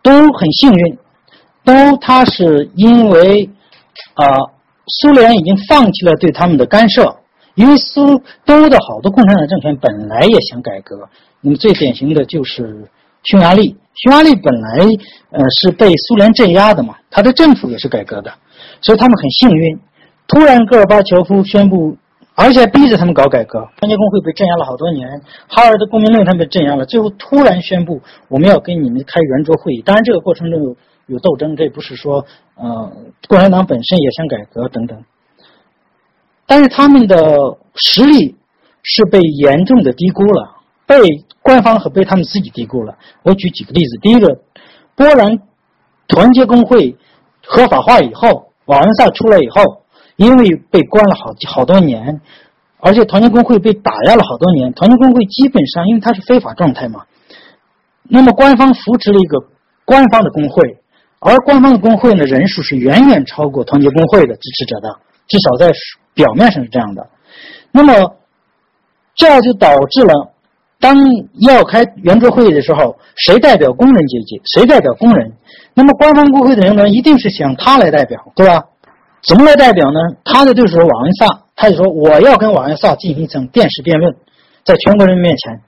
东欧很幸运，东欧它是因为啊，苏联已经放弃了对他们的干涉，因为苏东欧的好多共产党政权本来也想改革。那么最典型的就是匈牙利，匈牙利本来呃是被苏联镇压的嘛，他的政府也是改革的，所以他们很幸运。突然戈尔巴乔夫宣布。而且逼着他们搞改革，团结工会被镇压了好多年，哈尔的公民论他们被镇压了，最后突然宣布我们要跟你们开圆桌会议。当然，这个过程中有有斗争，这不是说呃共产党本身也想改革等等。但是他们的实力是被严重的低估了，被官方和被他们自己低估了。我举几个例子，第一个，波兰团结工会合法化以后，瓦伦萨出来以后。因为被关了好好多年，而且团结工会被打压了好多年，团结工会基本上因为它是非法状态嘛，那么官方扶持了一个官方的工会，而官方的工会呢人数是远远超过团结工会的支持者的，至少在表面上是这样的。那么这样就导致了，当要开圆桌会议的时候，谁代表工人阶级，谁代表工人？那么官方工会的人呢，一定是想他来代表，对吧？怎么来代表呢？他的对手瓦恩萨，他就说我要跟瓦恩萨进行一场电视辩论，在全国人民面前，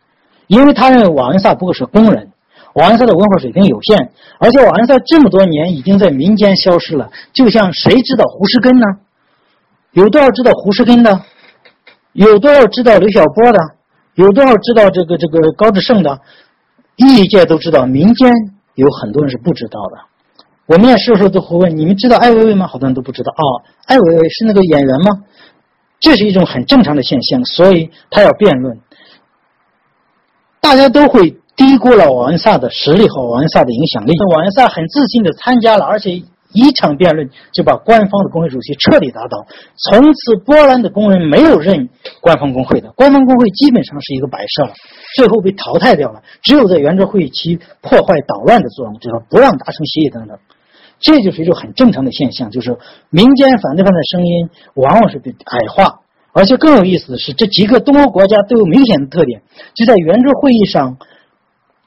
因为他认为瓦恩萨不过是工人，王安石的文化水平有限，而且王安石这么多年已经在民间消失了。就像谁知道胡适根呢？有多少知道胡适根的？有多少知道刘晓波的？有多少知道这个这个高志胜的？业界都知道，民间有很多人是不知道的。我面试的时候都会问：你们知道艾薇薇吗？好多人都不知道。哦，艾薇薇是那个演员吗？这是一种很正常的现象，所以他要辩论。大家都会低估了瓦恩萨的实力和瓦恩萨的影响力。瓦恩萨很自信的参加了，而且。一场辩论就把官方的工会主席彻底打倒，从此波兰的工人没有认官方工会的，官方工会基本上是一个摆设了，最后被淘汰掉了。只有在圆桌会议期破坏捣乱的作用，就是不让达成协议等等，这就是一种很正常的现象，就是民间反对派的声音往往是被矮化，而且更有意思的是，这几个东欧国家都有明显的特点，就在圆桌会议上，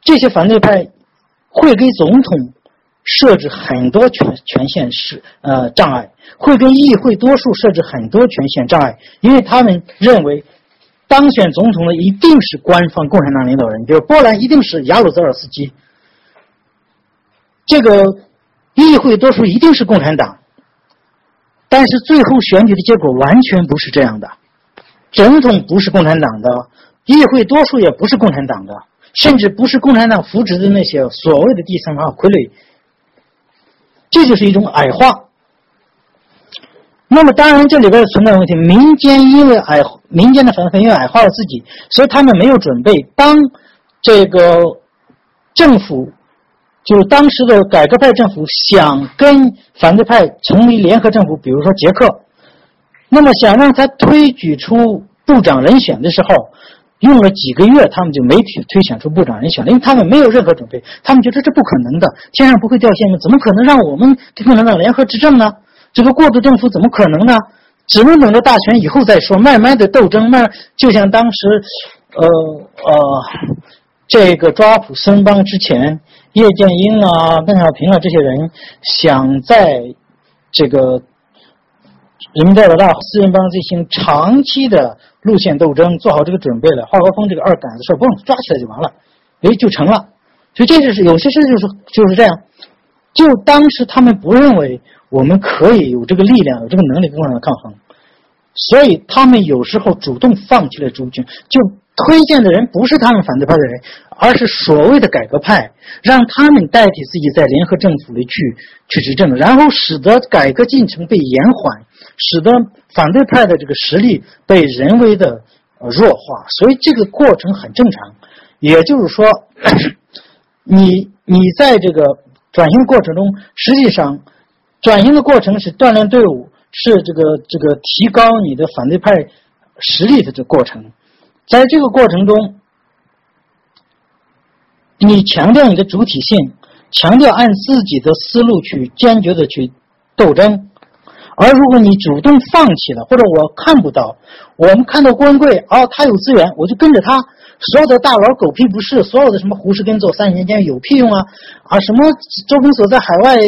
这些反对派会给总统。设置很多权权限是呃障碍，会跟议会多数设置很多权限障碍，因为他们认为当选总统的一定是官方共产党领导人，比如波兰一定是亚鲁泽尔斯基，这个议会多数一定是共产党，但是最后选举的结果完全不是这样的，总统不是共产党的，议会多数也不是共产党的，甚至不是共产党扶植的那些所谓的第三方傀儡。这就是一种矮化。那么，当然这里边存在问题。民间因为矮，民间的反对派因为矮化了自己，所以他们没有准备。当这个政府，就是当时的改革派政府，想跟反对派成立联合政府，比如说捷克，那么想让他推举出部长人选的时候。用了几个月，他们就没推推选出部长人选了，因为他们没有任何准备，他们觉得这不可能的，天上不会掉馅饼，怎么可能让我们共产党联合执政呢？这个过渡政府怎么可能呢？只能等着大选以后再说，慢慢的斗争，慢就像当时，呃呃，这个抓捕孙邦之前，叶剑英啊、邓小平啊这些人想在这个。人民代表大会、四人帮进行长期的路线斗争，做好这个准备了。华国锋这个二杆子事儿，不用抓起来就完了，哎，就成了。所以这就是有些事就是就是这样。就当时他们不认为我们可以有这个力量、有这个能力跟共产党抗衡，所以他们有时候主动放弃了朱军，就推荐的人不是他们反对派的人，而是所谓的改革派，让他们代替自己在联合政府里去去执政，然后使得改革进程被延缓。使得反对派的这个实力被人为的弱化，所以这个过程很正常。也就是说，你你在这个转型过程中，实际上转型的过程是锻炼队伍，是这个这个提高你的反对派实力的这过程。在这个过程中，你强调你的主体性，强调按自己的思路去坚决的去斗争。而如果你主动放弃了，或者我看不到，我们看到郭文贵，哦，他有资源，我就跟着他。所有的大佬狗屁不是，所有的什么胡适跟做三十年间有屁用啊？啊，什么周公所在海外也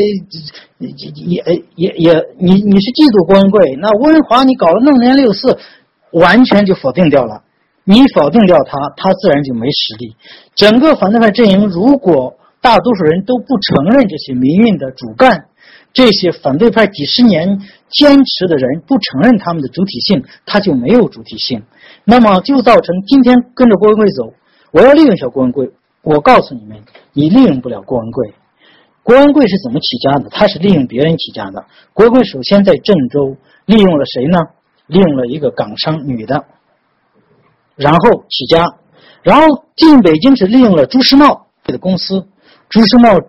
也也也，你你是嫉妒郭文贵？那温华你搞了那么年六四，完全就否定掉了。你否定掉他，他自然就没实力。整个反对派阵营，如果大多数人都不承认这些民运的主干。这些反对派几十年坚持的人不承认他们的主体性，他就没有主体性，那么就造成今天跟着郭文贵走。我要利用一下郭文贵，我告诉你们，你利用不了郭文贵。郭文贵是怎么起家的？他是利用别人起家的。郭文贵首先在郑州利用了谁呢？利用了一个港商女的，然后起家，然后进北京是利用了朱时茂的公司，朱时茂。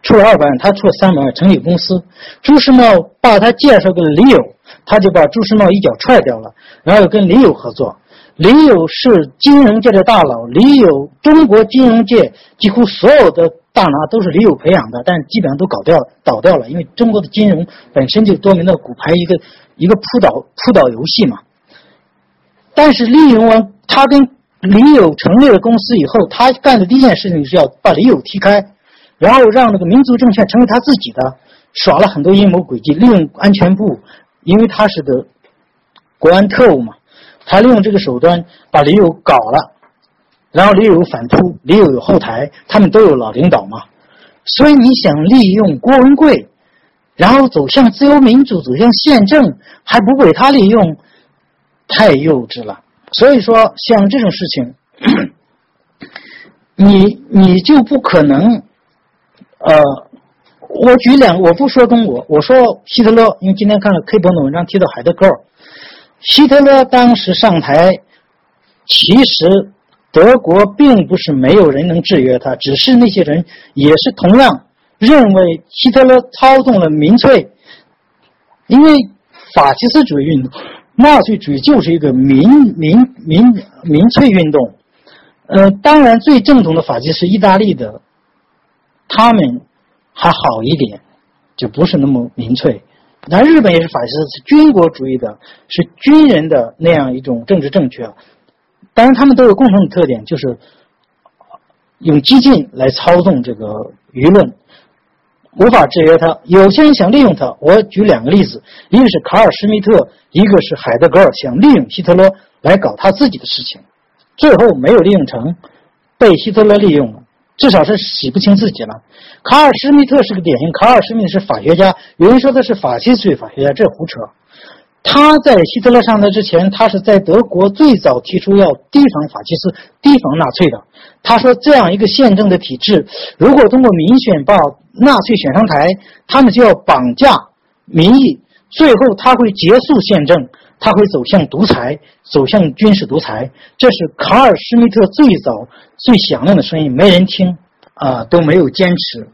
出了二百万，他出了三百万，成立公司。朱时茂把他介绍给了李友，他就把朱时茂一脚踹掉了，然后跟李友合作。李友是金融界的大佬，李友中国金融界几乎所有的大拿都是李友培养的，但基本上都搞掉了倒掉了，因为中国的金融本身就多名的骨牌一个一个扑倒扑倒游戏嘛。但是利用完他跟李友成立了公司以后，他干的第一件事情是要把李友踢开。然后让那个民族证券成为他自己的，耍了很多阴谋诡计，利用安全部，因为他是个国安特务嘛，他利用这个手段把李友搞了，然后李友反扑，李友有后台，他们都有老领导嘛，所以你想利用郭文贵，然后走向自由民主，走向宪政，还不被他利用，太幼稚了。所以说，像这种事情。你你就不可能，呃，我举两个，我不说中国，我说希特勒，因为今天看了 K 博的文章提到海德格尔，希特勒当时上台，其实德国并不是没有人能制约他，只是那些人也是同样认为希特勒操纵了民粹，因为法西斯主义运动、纳粹主义就是一个民民民民粹运动。呃，当然，最正统的法西斯意大利的，他们还好一点，就不是那么民粹。但日本也是法西斯，是军国主义的，是军人的那样一种政治正确。当然，他们都有共同的特点，就是用激进来操纵这个舆论，无法制约他。有些人想利用他。我举两个例子，一个是卡尔施密特，一个是海德格尔，想利用希特勒来搞他自己的事情。最后没有利用成，被希特勒利用了，至少是洗不清自己了。卡尔施密特是个典型，卡尔施密特是法学家，有人说他是法西斯主义法学家，这胡扯。他在希特勒上台之前，他是在德国最早提出要提防法西斯、提防纳粹的。他说，这样一个宪政的体制，如果通过民选把纳粹选上台，他们就要绑架民意，最后他会结束宪政。他会走向独裁，走向军事独裁，这是卡尔施密特最早最响亮的声音，没人听，啊，都没有坚持。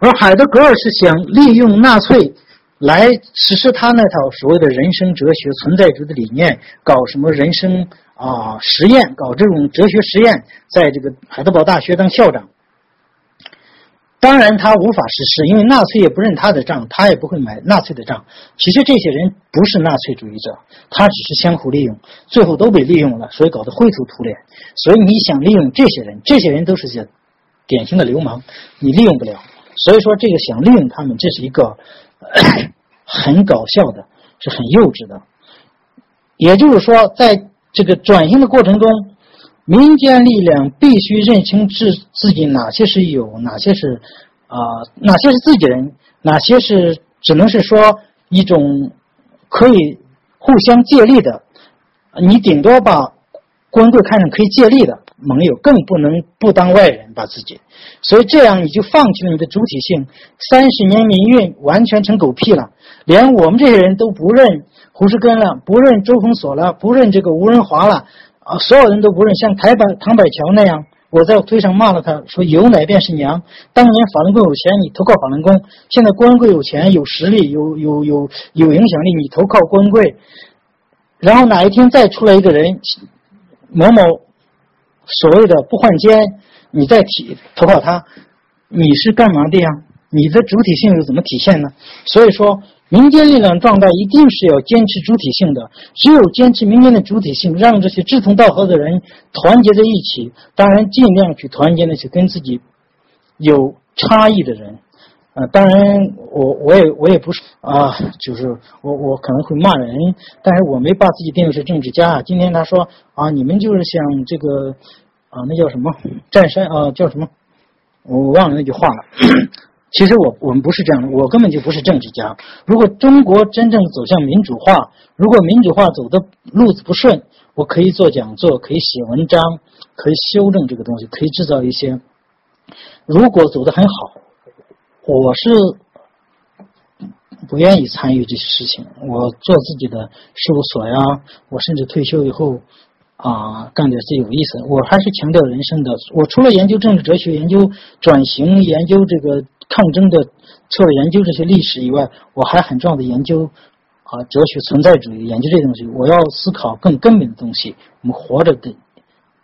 而海德格尔是想利用纳粹来实施他那套所谓的人生哲学、存在主义的理念，搞什么人生啊实验，搞这种哲学实验，在这个海德堡大学当校长。当然，他无法实施，因为纳粹也不认他的账，他也不会买纳粹的账。其实这些人不是纳粹主义者，他只是相互利用，最后都被利用了，所以搞得灰头土脸。所以你想利用这些人，这些人都是些典型的流氓，你利用不了。所以说，这个想利用他们，这是一个 很搞笑的，是很幼稚的。也就是说，在这个转型的过程中。民间力量必须认清自自己哪些是有，哪些是啊，哪些是自己人，哪些是只能是说一种可以互相借力的。你顶多把光棍看成可以借力的盟友，更不能不当外人把自己。所以这样你就放弃了你的主体性。三十年民运完全成狗屁了，连我们这些人都不认胡适根了，不认周鸿锁了，不认这个吴仁华了。啊，所有人都不认，像台版唐百强那样，我在推上骂了他，说有奶便是娘。当年法轮功有钱，你投靠法轮功；现在光棍有钱、有实力、有有有有影响力，你投靠光棍。然后哪一天再出来一个人，某某所谓的不换肩，你再提投靠他，你是干嘛的呀？你的主体性又怎么体现呢？所以说。民间力量壮大一定是要坚持主体性的，只有坚持民间的主体性，让这些志同道合的人团结在一起。当然，尽量去团结那些跟自己有差异的人。啊，当然，我我也我也不是啊，就是我我可能会骂人，但是我没把自己定位是政治家。今天他说啊，你们就是像这个啊，那叫什么战山啊，叫什么？我忘了那句话了。其实我我们不是这样的，我根本就不是政治家。如果中国真正走向民主化，如果民主化走的路子不顺，我可以做讲座，可以写文章，可以修正这个东西，可以制造一些。如果走得很好，我是不愿意参与这些事情。我做自己的事务所呀，我甚至退休以后。啊，干点最有意思。我还是强调人生的。我除了研究政治哲学、研究转型、研究这个抗争的策略、研究这些历史以外，我还很重要的研究啊哲学存在主义，研究这些东西。我要思考更根本的东西，我们活着的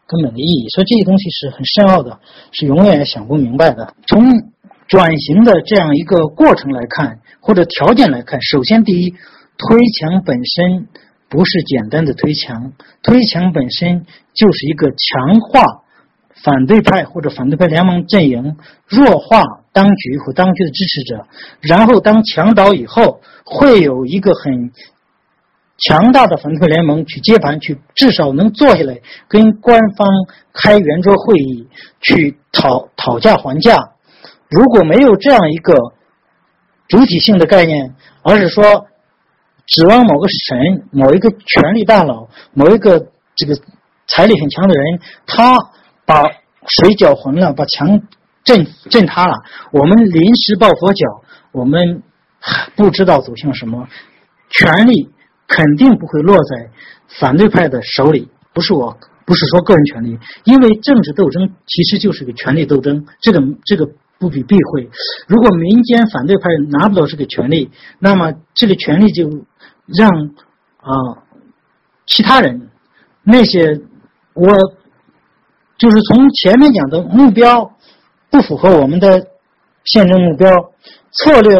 根本的意义。所以这些东西是很深奥的，是永远也想不明白的。从转型的这样一个过程来看，或者条件来看，首先第一，推墙本身。不是简单的推墙，推墙本身就是一个强化反对派或者反对派联盟阵营，弱化当局和当局的支持者。然后当墙倒以后，会有一个很强大的反对联盟去接盘，去至少能坐下来跟官方开圆桌会议，去讨讨价还价。如果没有这样一个主体性的概念，而是说。指望某个神、某一个权力大佬、某一个这个财力很强的人，他把水搅浑了，把墙震震塌了，我们临时抱佛脚，我们不知道走向什么，权力肯定不会落在反对派的手里。不是我，不是说个人权利，因为政治斗争其实就是个权力斗争，这个这个不必避讳。如果民间反对派拿不到这个权利，那么这个权利就让啊其他人那些我就是从前面讲的目标不符合我们的宪政目标，策略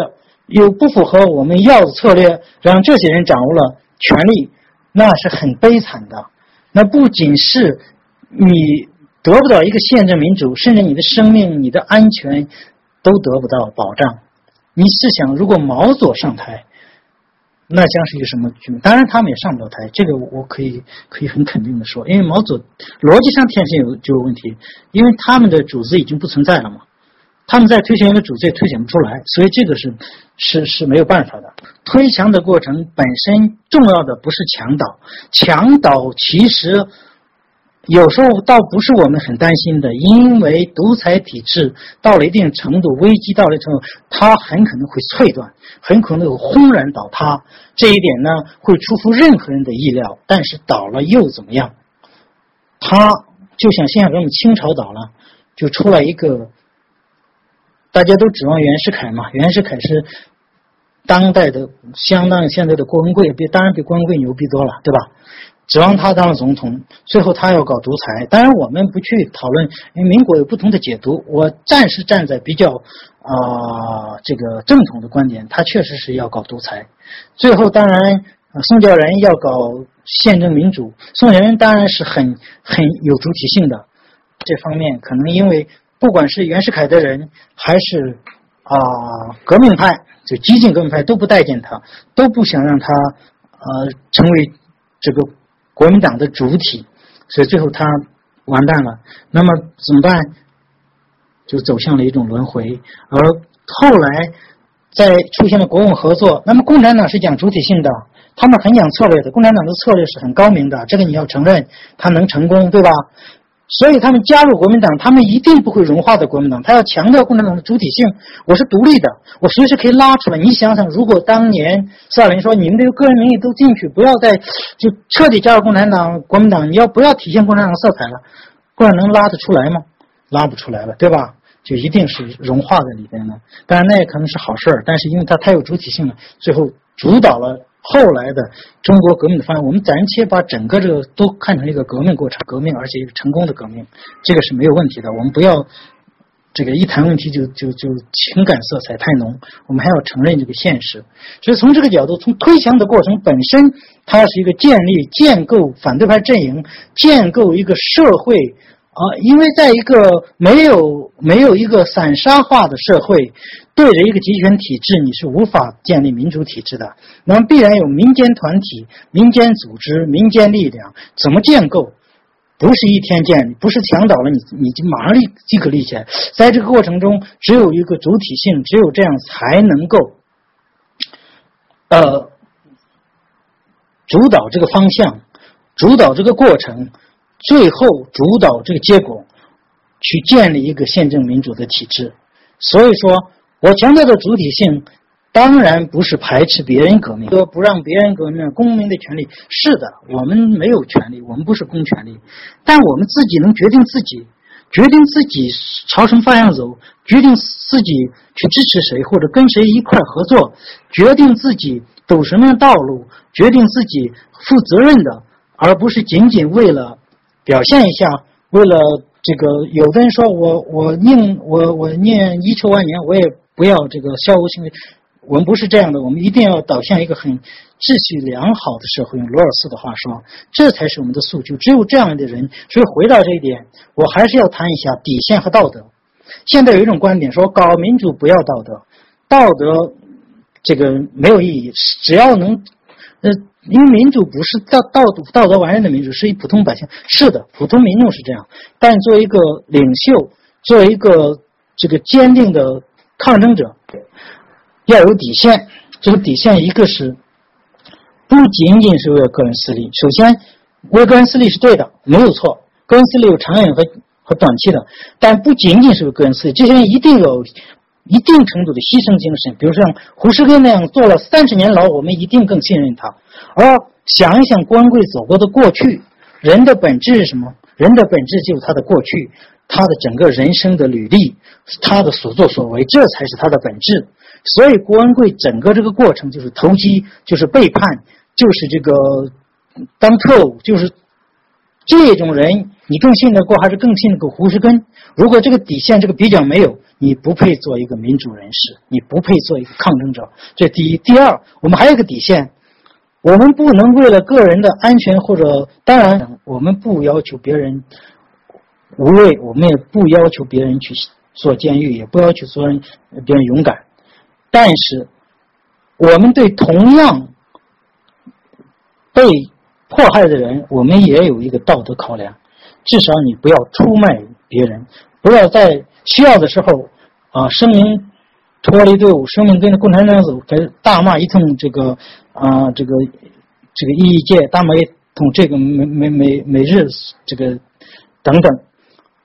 又不符合我们要的策略，让这些人掌握了权力，那是很悲惨的。那不仅是你得不到一个宪政民主，甚至你的生命、你的安全都得不到保障。你试想，如果毛左上台，那将是一个什么局面？当然，他们也上不了台，这个我可以 可以很肯定的说，因为毛左逻辑上天生有就有问题，因为他们的主子已经不存在了嘛。他们在推行一个主子也推选不出来，所以这个是是是没有办法的。推墙的过程本身重要的不是墙倒，墙倒其实有时候倒不是我们很担心的，因为独裁体制到了一定程度，危机到了程度，它很可能会脆断，很可能会轰然倒塌。这一点呢，会出乎任何人的意料。但是倒了又怎么样？它就像现在咱们清朝倒了，就出来一个。大家都指望袁世凯嘛？袁世凯是当代的，相当于现在的郭文贵，比当然比郭文贵牛逼多了，对吧？指望他当了总统，最后他要搞独裁。当然我们不去讨论，因为民国有不同的解读。我暂时站在比较啊这个正统的观点，他确实是要搞独裁。最后当然宋教仁要搞宪政民主，宋教仁当然是很很有主体性的。这方面可能因为。不管是袁世凯的人，还是啊革命派，就激进革命派，都不待见他，都不想让他呃成为这个国民党的主体，所以最后他完蛋了。那么怎么办？就走向了一种轮回。而后来在出现了国共合作，那么共产党是讲主体性的，他们很讲策略的。共产党的策略是很高明的，这个你要承认，他能成功，对吧？所以他们加入国民党，他们一定不会融化的国民党。他要强调共产党的主体性，我是独立的，我随时可以拉出来。你想想，如果当年斯大林说你们这个个人名义都进去，不要再就彻底加入共产党、国民党，你要不要体现共产党的色彩了？共产党能拉得出来吗？拉不出来了，对吧？就一定是融化在里边了。当然那也可能是好事儿，但是因为它太有主体性了，最后主导了。后来的中国革命的方向，我们暂且把整个这个都看成一个革命过程，革命而且一个成功的革命，这个是没有问题的。我们不要这个一谈问题就就就情感色彩太浓，我们还要承认这个现实。所以从这个角度，从推墙的过程本身，它是一个建立、建构反对派阵营，建构一个社会。啊，因为在一个没有没有一个散沙化的社会，对着一个集权体制，你是无法建立民主体制的。那么必然有民间团体、民间组织、民间力量，怎么建构？不是一天建，不是墙倒了你你就马上立即可立起来。在这个过程中，只有一个主体性，只有这样才能够，呃，主导这个方向，主导这个过程。最后主导这个结果，去建立一个宪政民主的体制。所以说，我强调的主体性，当然不是排斥别人革命，说不让别人革命，公民的权利是的，我们没有权利，我们不是公权力，但我们自己能决定自己，决定自己朝什么方向走，决定自己去支持谁或者跟谁一块合作，决定自己走什么样的道路，决定自己负责任的，而不是仅仅为了。表现一下，为了这个，有的人说我我宁我我念遗臭万年，我也不要这个消无行为。我们不是这样的，我们一定要导向一个很秩序良好的社会。用罗尔斯的话说，这才是我们的诉求。只有这样的人，所以回到这一点，我还是要谈一下底线和道德。现在有一种观点说，搞民主不要道德，道德这个没有意义，只要能呃。因为民主不是道道道德完人的民主，是以普通百姓是的，普通民众是这样。但作为一个领袖，作为一个这个坚定的抗争者，要有底线。这个底线，一个是不仅仅是为了个人私利。首先，为个人私利是对的，没有错。个人私利有长远和和短期的，但不仅仅是个个人私利，这些人一定有一定程度的牺牲精神。比如像胡适根那样坐了三十年牢，我们一定更信任他。啊想一想官贵走过的过去，人的本质是什么？人的本质就是他的过去，他的整个人生的履历，他的所作所为，这才是他的本质。所以郭文贵整个这个过程就是投机，就是背叛，就是这个当特务，就是这种人，你更信得过还是更信得过胡适根？如果这个底线这个比较没有，你不配做一个民主人士，你不配做一个抗争者。这第一，第二，我们还有一个底线。我们不能为了个人的安全，或者当然，我们不要求别人无畏，我们也不要求别人去做监狱，也不要求做人别人勇敢。但是，我们对同样被迫害的人，我们也有一个道德考量。至少你不要出卖别人，不要在需要的时候啊声明脱离队伍，声明跟着共产党走，跟大骂一通这个。啊，这个这个异界大美统这个美美美美日这个等等，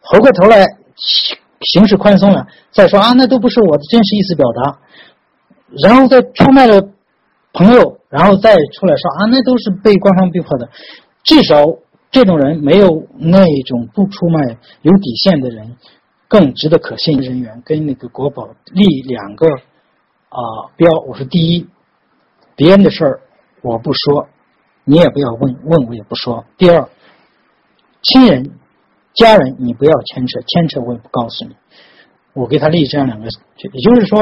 回过头来形形式宽松了，再说啊，那都不是我的真实意思表达，然后再出卖了朋友，然后再出来说啊，那都是被官方逼迫的。至少这种人没有那种不出卖、有底线的人更值得可信人员。跟那个国宝立两个啊标，我说第一。别人的事儿我不说，你也不要问问我也不说。第二，亲人、家人你不要牵扯，牵扯我也不告诉你。我给他立这样两个，也就是说，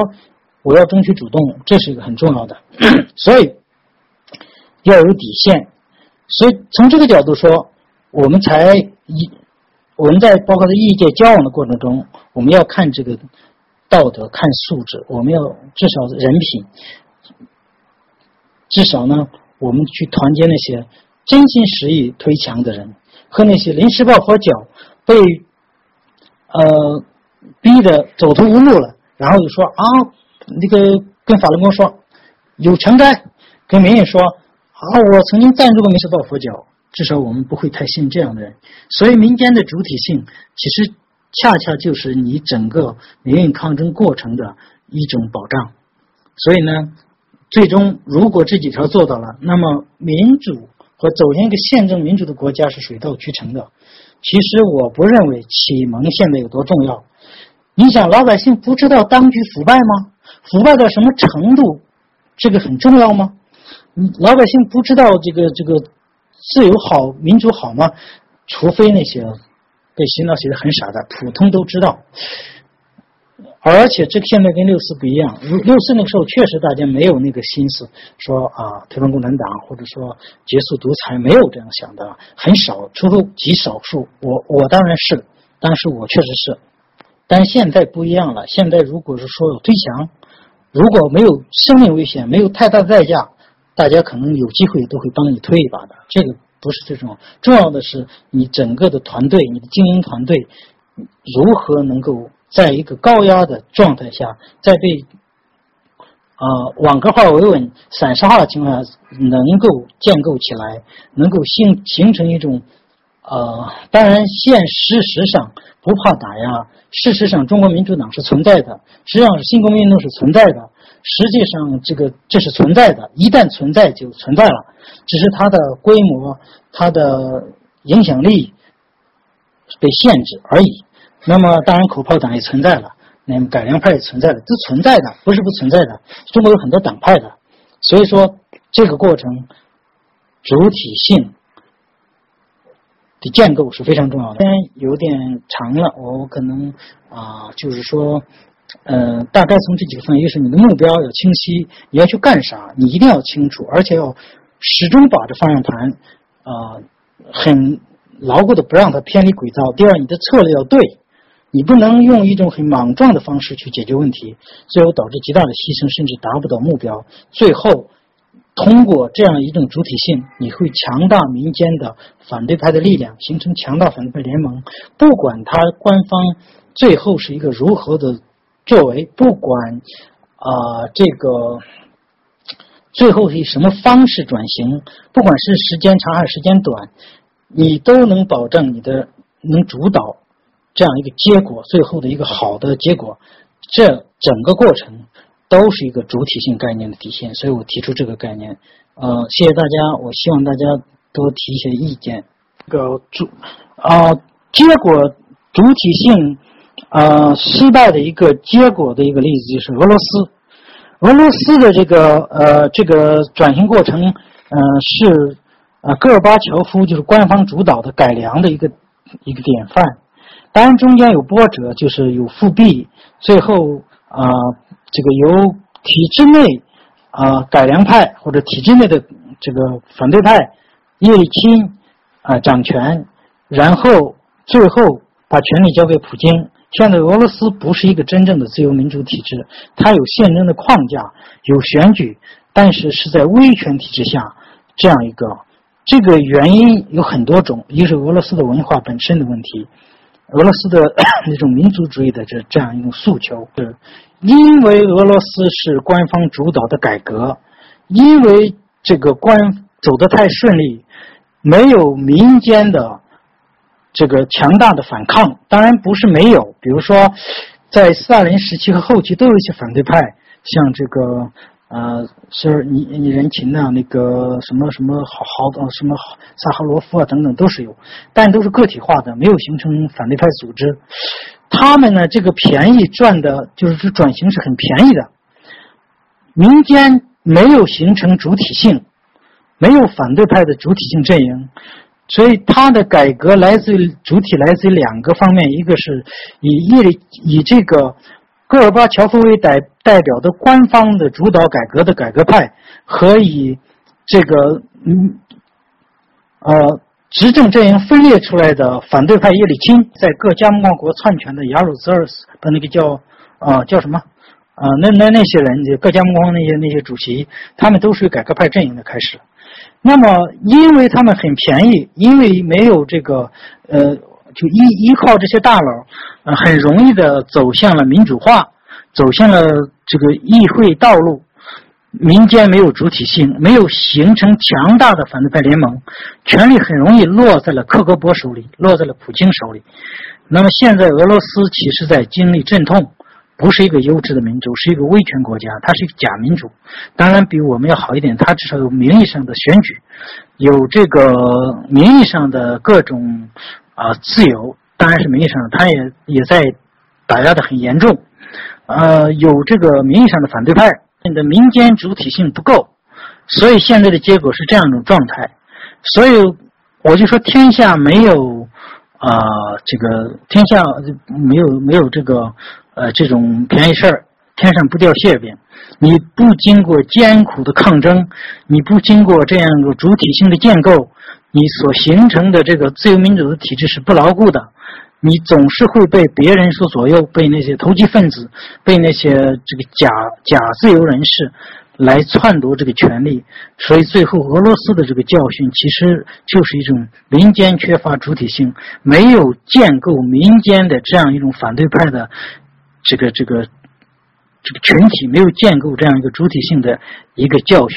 我要争取主动，这是一个很重要的。所以要有底线。所以从这个角度说，我们才一我们在包括在异界交往的过程中，我们要看这个道德，看素质，我们要至少人品。至少呢，我们去团结那些真心实意推墙的人，和那些临时抱佛脚、被呃逼得走投无路了，然后就说啊，那个跟法轮功说有承担，跟民营说啊，我曾经赞助过临时抱佛脚。至少我们不会太信这样的人。所以民间的主体性，其实恰恰就是你整个民运抗争过程的一种保障。所以呢。最终，如果这几条做到了，那么民主和走向一个宪政民主的国家是水到渠成的。其实我不认为启蒙现在有多重要。你想，老百姓不知道当局腐败吗？腐败到什么程度？这个很重要吗？老百姓不知道这个这个自由好、民主好吗？除非那些被洗脑洗的很傻的，普通都知道。而且这个现在跟六四不一样，六四那个时候确实大家没有那个心思说啊推翻共产党或者说结束独裁，没有这样想的，很少，除非极少数。我我当然是，当时我确实是，但现在不一样了。现在如果是说有推墙，如果没有生命危险，没有太大的代价，大家可能有机会都会帮你推一把的。这个不是最重要，重要的是你整个的团队，你的经营团队如何能够。在一个高压的状态下，在被啊网格化维稳、散沙化的情况下，能够建构起来，能够形形成一种呃，当然现事实上不怕打压，事实上中国民主党是存在的，实际上是新公民运动是存在的，实际上这个这是存在的，一旦存在就存在了，只是它的规模、它的影响力被限制而已。那么，当然，口炮党也存在了，那么改良派也存在了，都存在的，不是不存在的。中国有很多党派的，所以说这个过程主体性的建构是非常重要的。今天有点长了，我可能啊，就是说，呃，大概从这几个方面，一个是你的目标要清晰，你要去干啥，你一定要清楚，而且要始终把这方向盘啊很牢固的不让它偏离轨道。第二，你的策略要对。你不能用一种很莽撞的方式去解决问题，最后导致极大的牺牲，甚至达不到目标。最后，通过这样一种主体性，你会强大民间的反对派的力量，形成强大反对派联盟。不管他官方最后是一个如何的作为，不管啊这个最后是以什么方式转型，不管是时间长还是时间短，你都能保证你的能主导。这样一个结果，最后的一个好的结果，这整个过程都是一个主体性概念的体现。所以我提出这个概念。呃，谢谢大家，我希望大家多提一些意见。这个主啊，结果主体性呃失败的一个结果的一个例子就是俄罗斯。俄罗斯的这个呃这个转型过程，呃是呃戈尔巴乔夫就是官方主导的改良的一个一个典范。当然中间有波折，就是有复辟，最后啊这个由体制内啊改良派或者体制内的这个反对派叶利钦啊掌权，然后最后把权力交给普京。现在俄罗斯不是一个真正的自由民主体制，它有宪政的框架，有选举，但是是在威权体制下这样一个。这个原因有很多种，一个是俄罗斯的文化本身的问题，俄罗斯的 那种民族主义的这这样一种诉求，是因为俄罗斯是官方主导的改革，因为这个官走得太顺利，没有民间的。这个强大的反抗当然不是没有，比如说，在斯大林时期和后期都有一些反对派，像这个呃，是你你人琴呐，那个什么什么好好什么萨哈罗夫啊等等都是有，但都是个体化的，没有形成反对派组织。他们呢，这个便宜赚的，就是说转型是很便宜的，民间没有形成主体性，没有反对派的主体性阵营。所以，他的改革来自于主体来自于两个方面，一个是以业以这个戈尔巴乔夫为代代表的官方的主导改革的改革派，和以这个嗯呃执政阵营分裂出来的反对派叶利钦，在各加盟国篡权的雅鲁泽尔斯的那个叫啊叫什么啊那那那些人，就各加盟国那些那些主席，他们都属于改革派阵营的开始。那么，因为他们很便宜，因为没有这个，呃，就依依靠这些大佬，呃，很容易的走向了民主化，走向了这个议会道路，民间没有主体性，没有形成强大的反对派联盟，权力很容易落在了克格勃手里，落在了普京手里。那么现在俄罗斯其实在经历阵痛。不是一个优质的民主，是一个威权国家，它是一个假民主。当然比我们要好一点，它至少有名义上的选举，有这个名义上的各种啊自由。当然是名义上的，他也也在打压的很严重。呃，有这个名义上的反对派，你的民间主体性不够，所以现在的结果是这样一种状态。所以我就说，天下没有啊，这个天下没有没有这个。呃，这种便宜事儿，天上不掉馅饼。你不经过艰苦的抗争，你不经过这样一个主体性的建构，你所形成的这个自由民主的体制是不牢固的。你总是会被别人所左右，被那些投机分子，被那些这个假假自由人士来篡夺这个权利。所以，最后俄罗斯的这个教训，其实就是一种民间缺乏主体性，没有建构民间的这样一种反对派的。这个这个这个群体没有建构这样一个主体性的一个教训。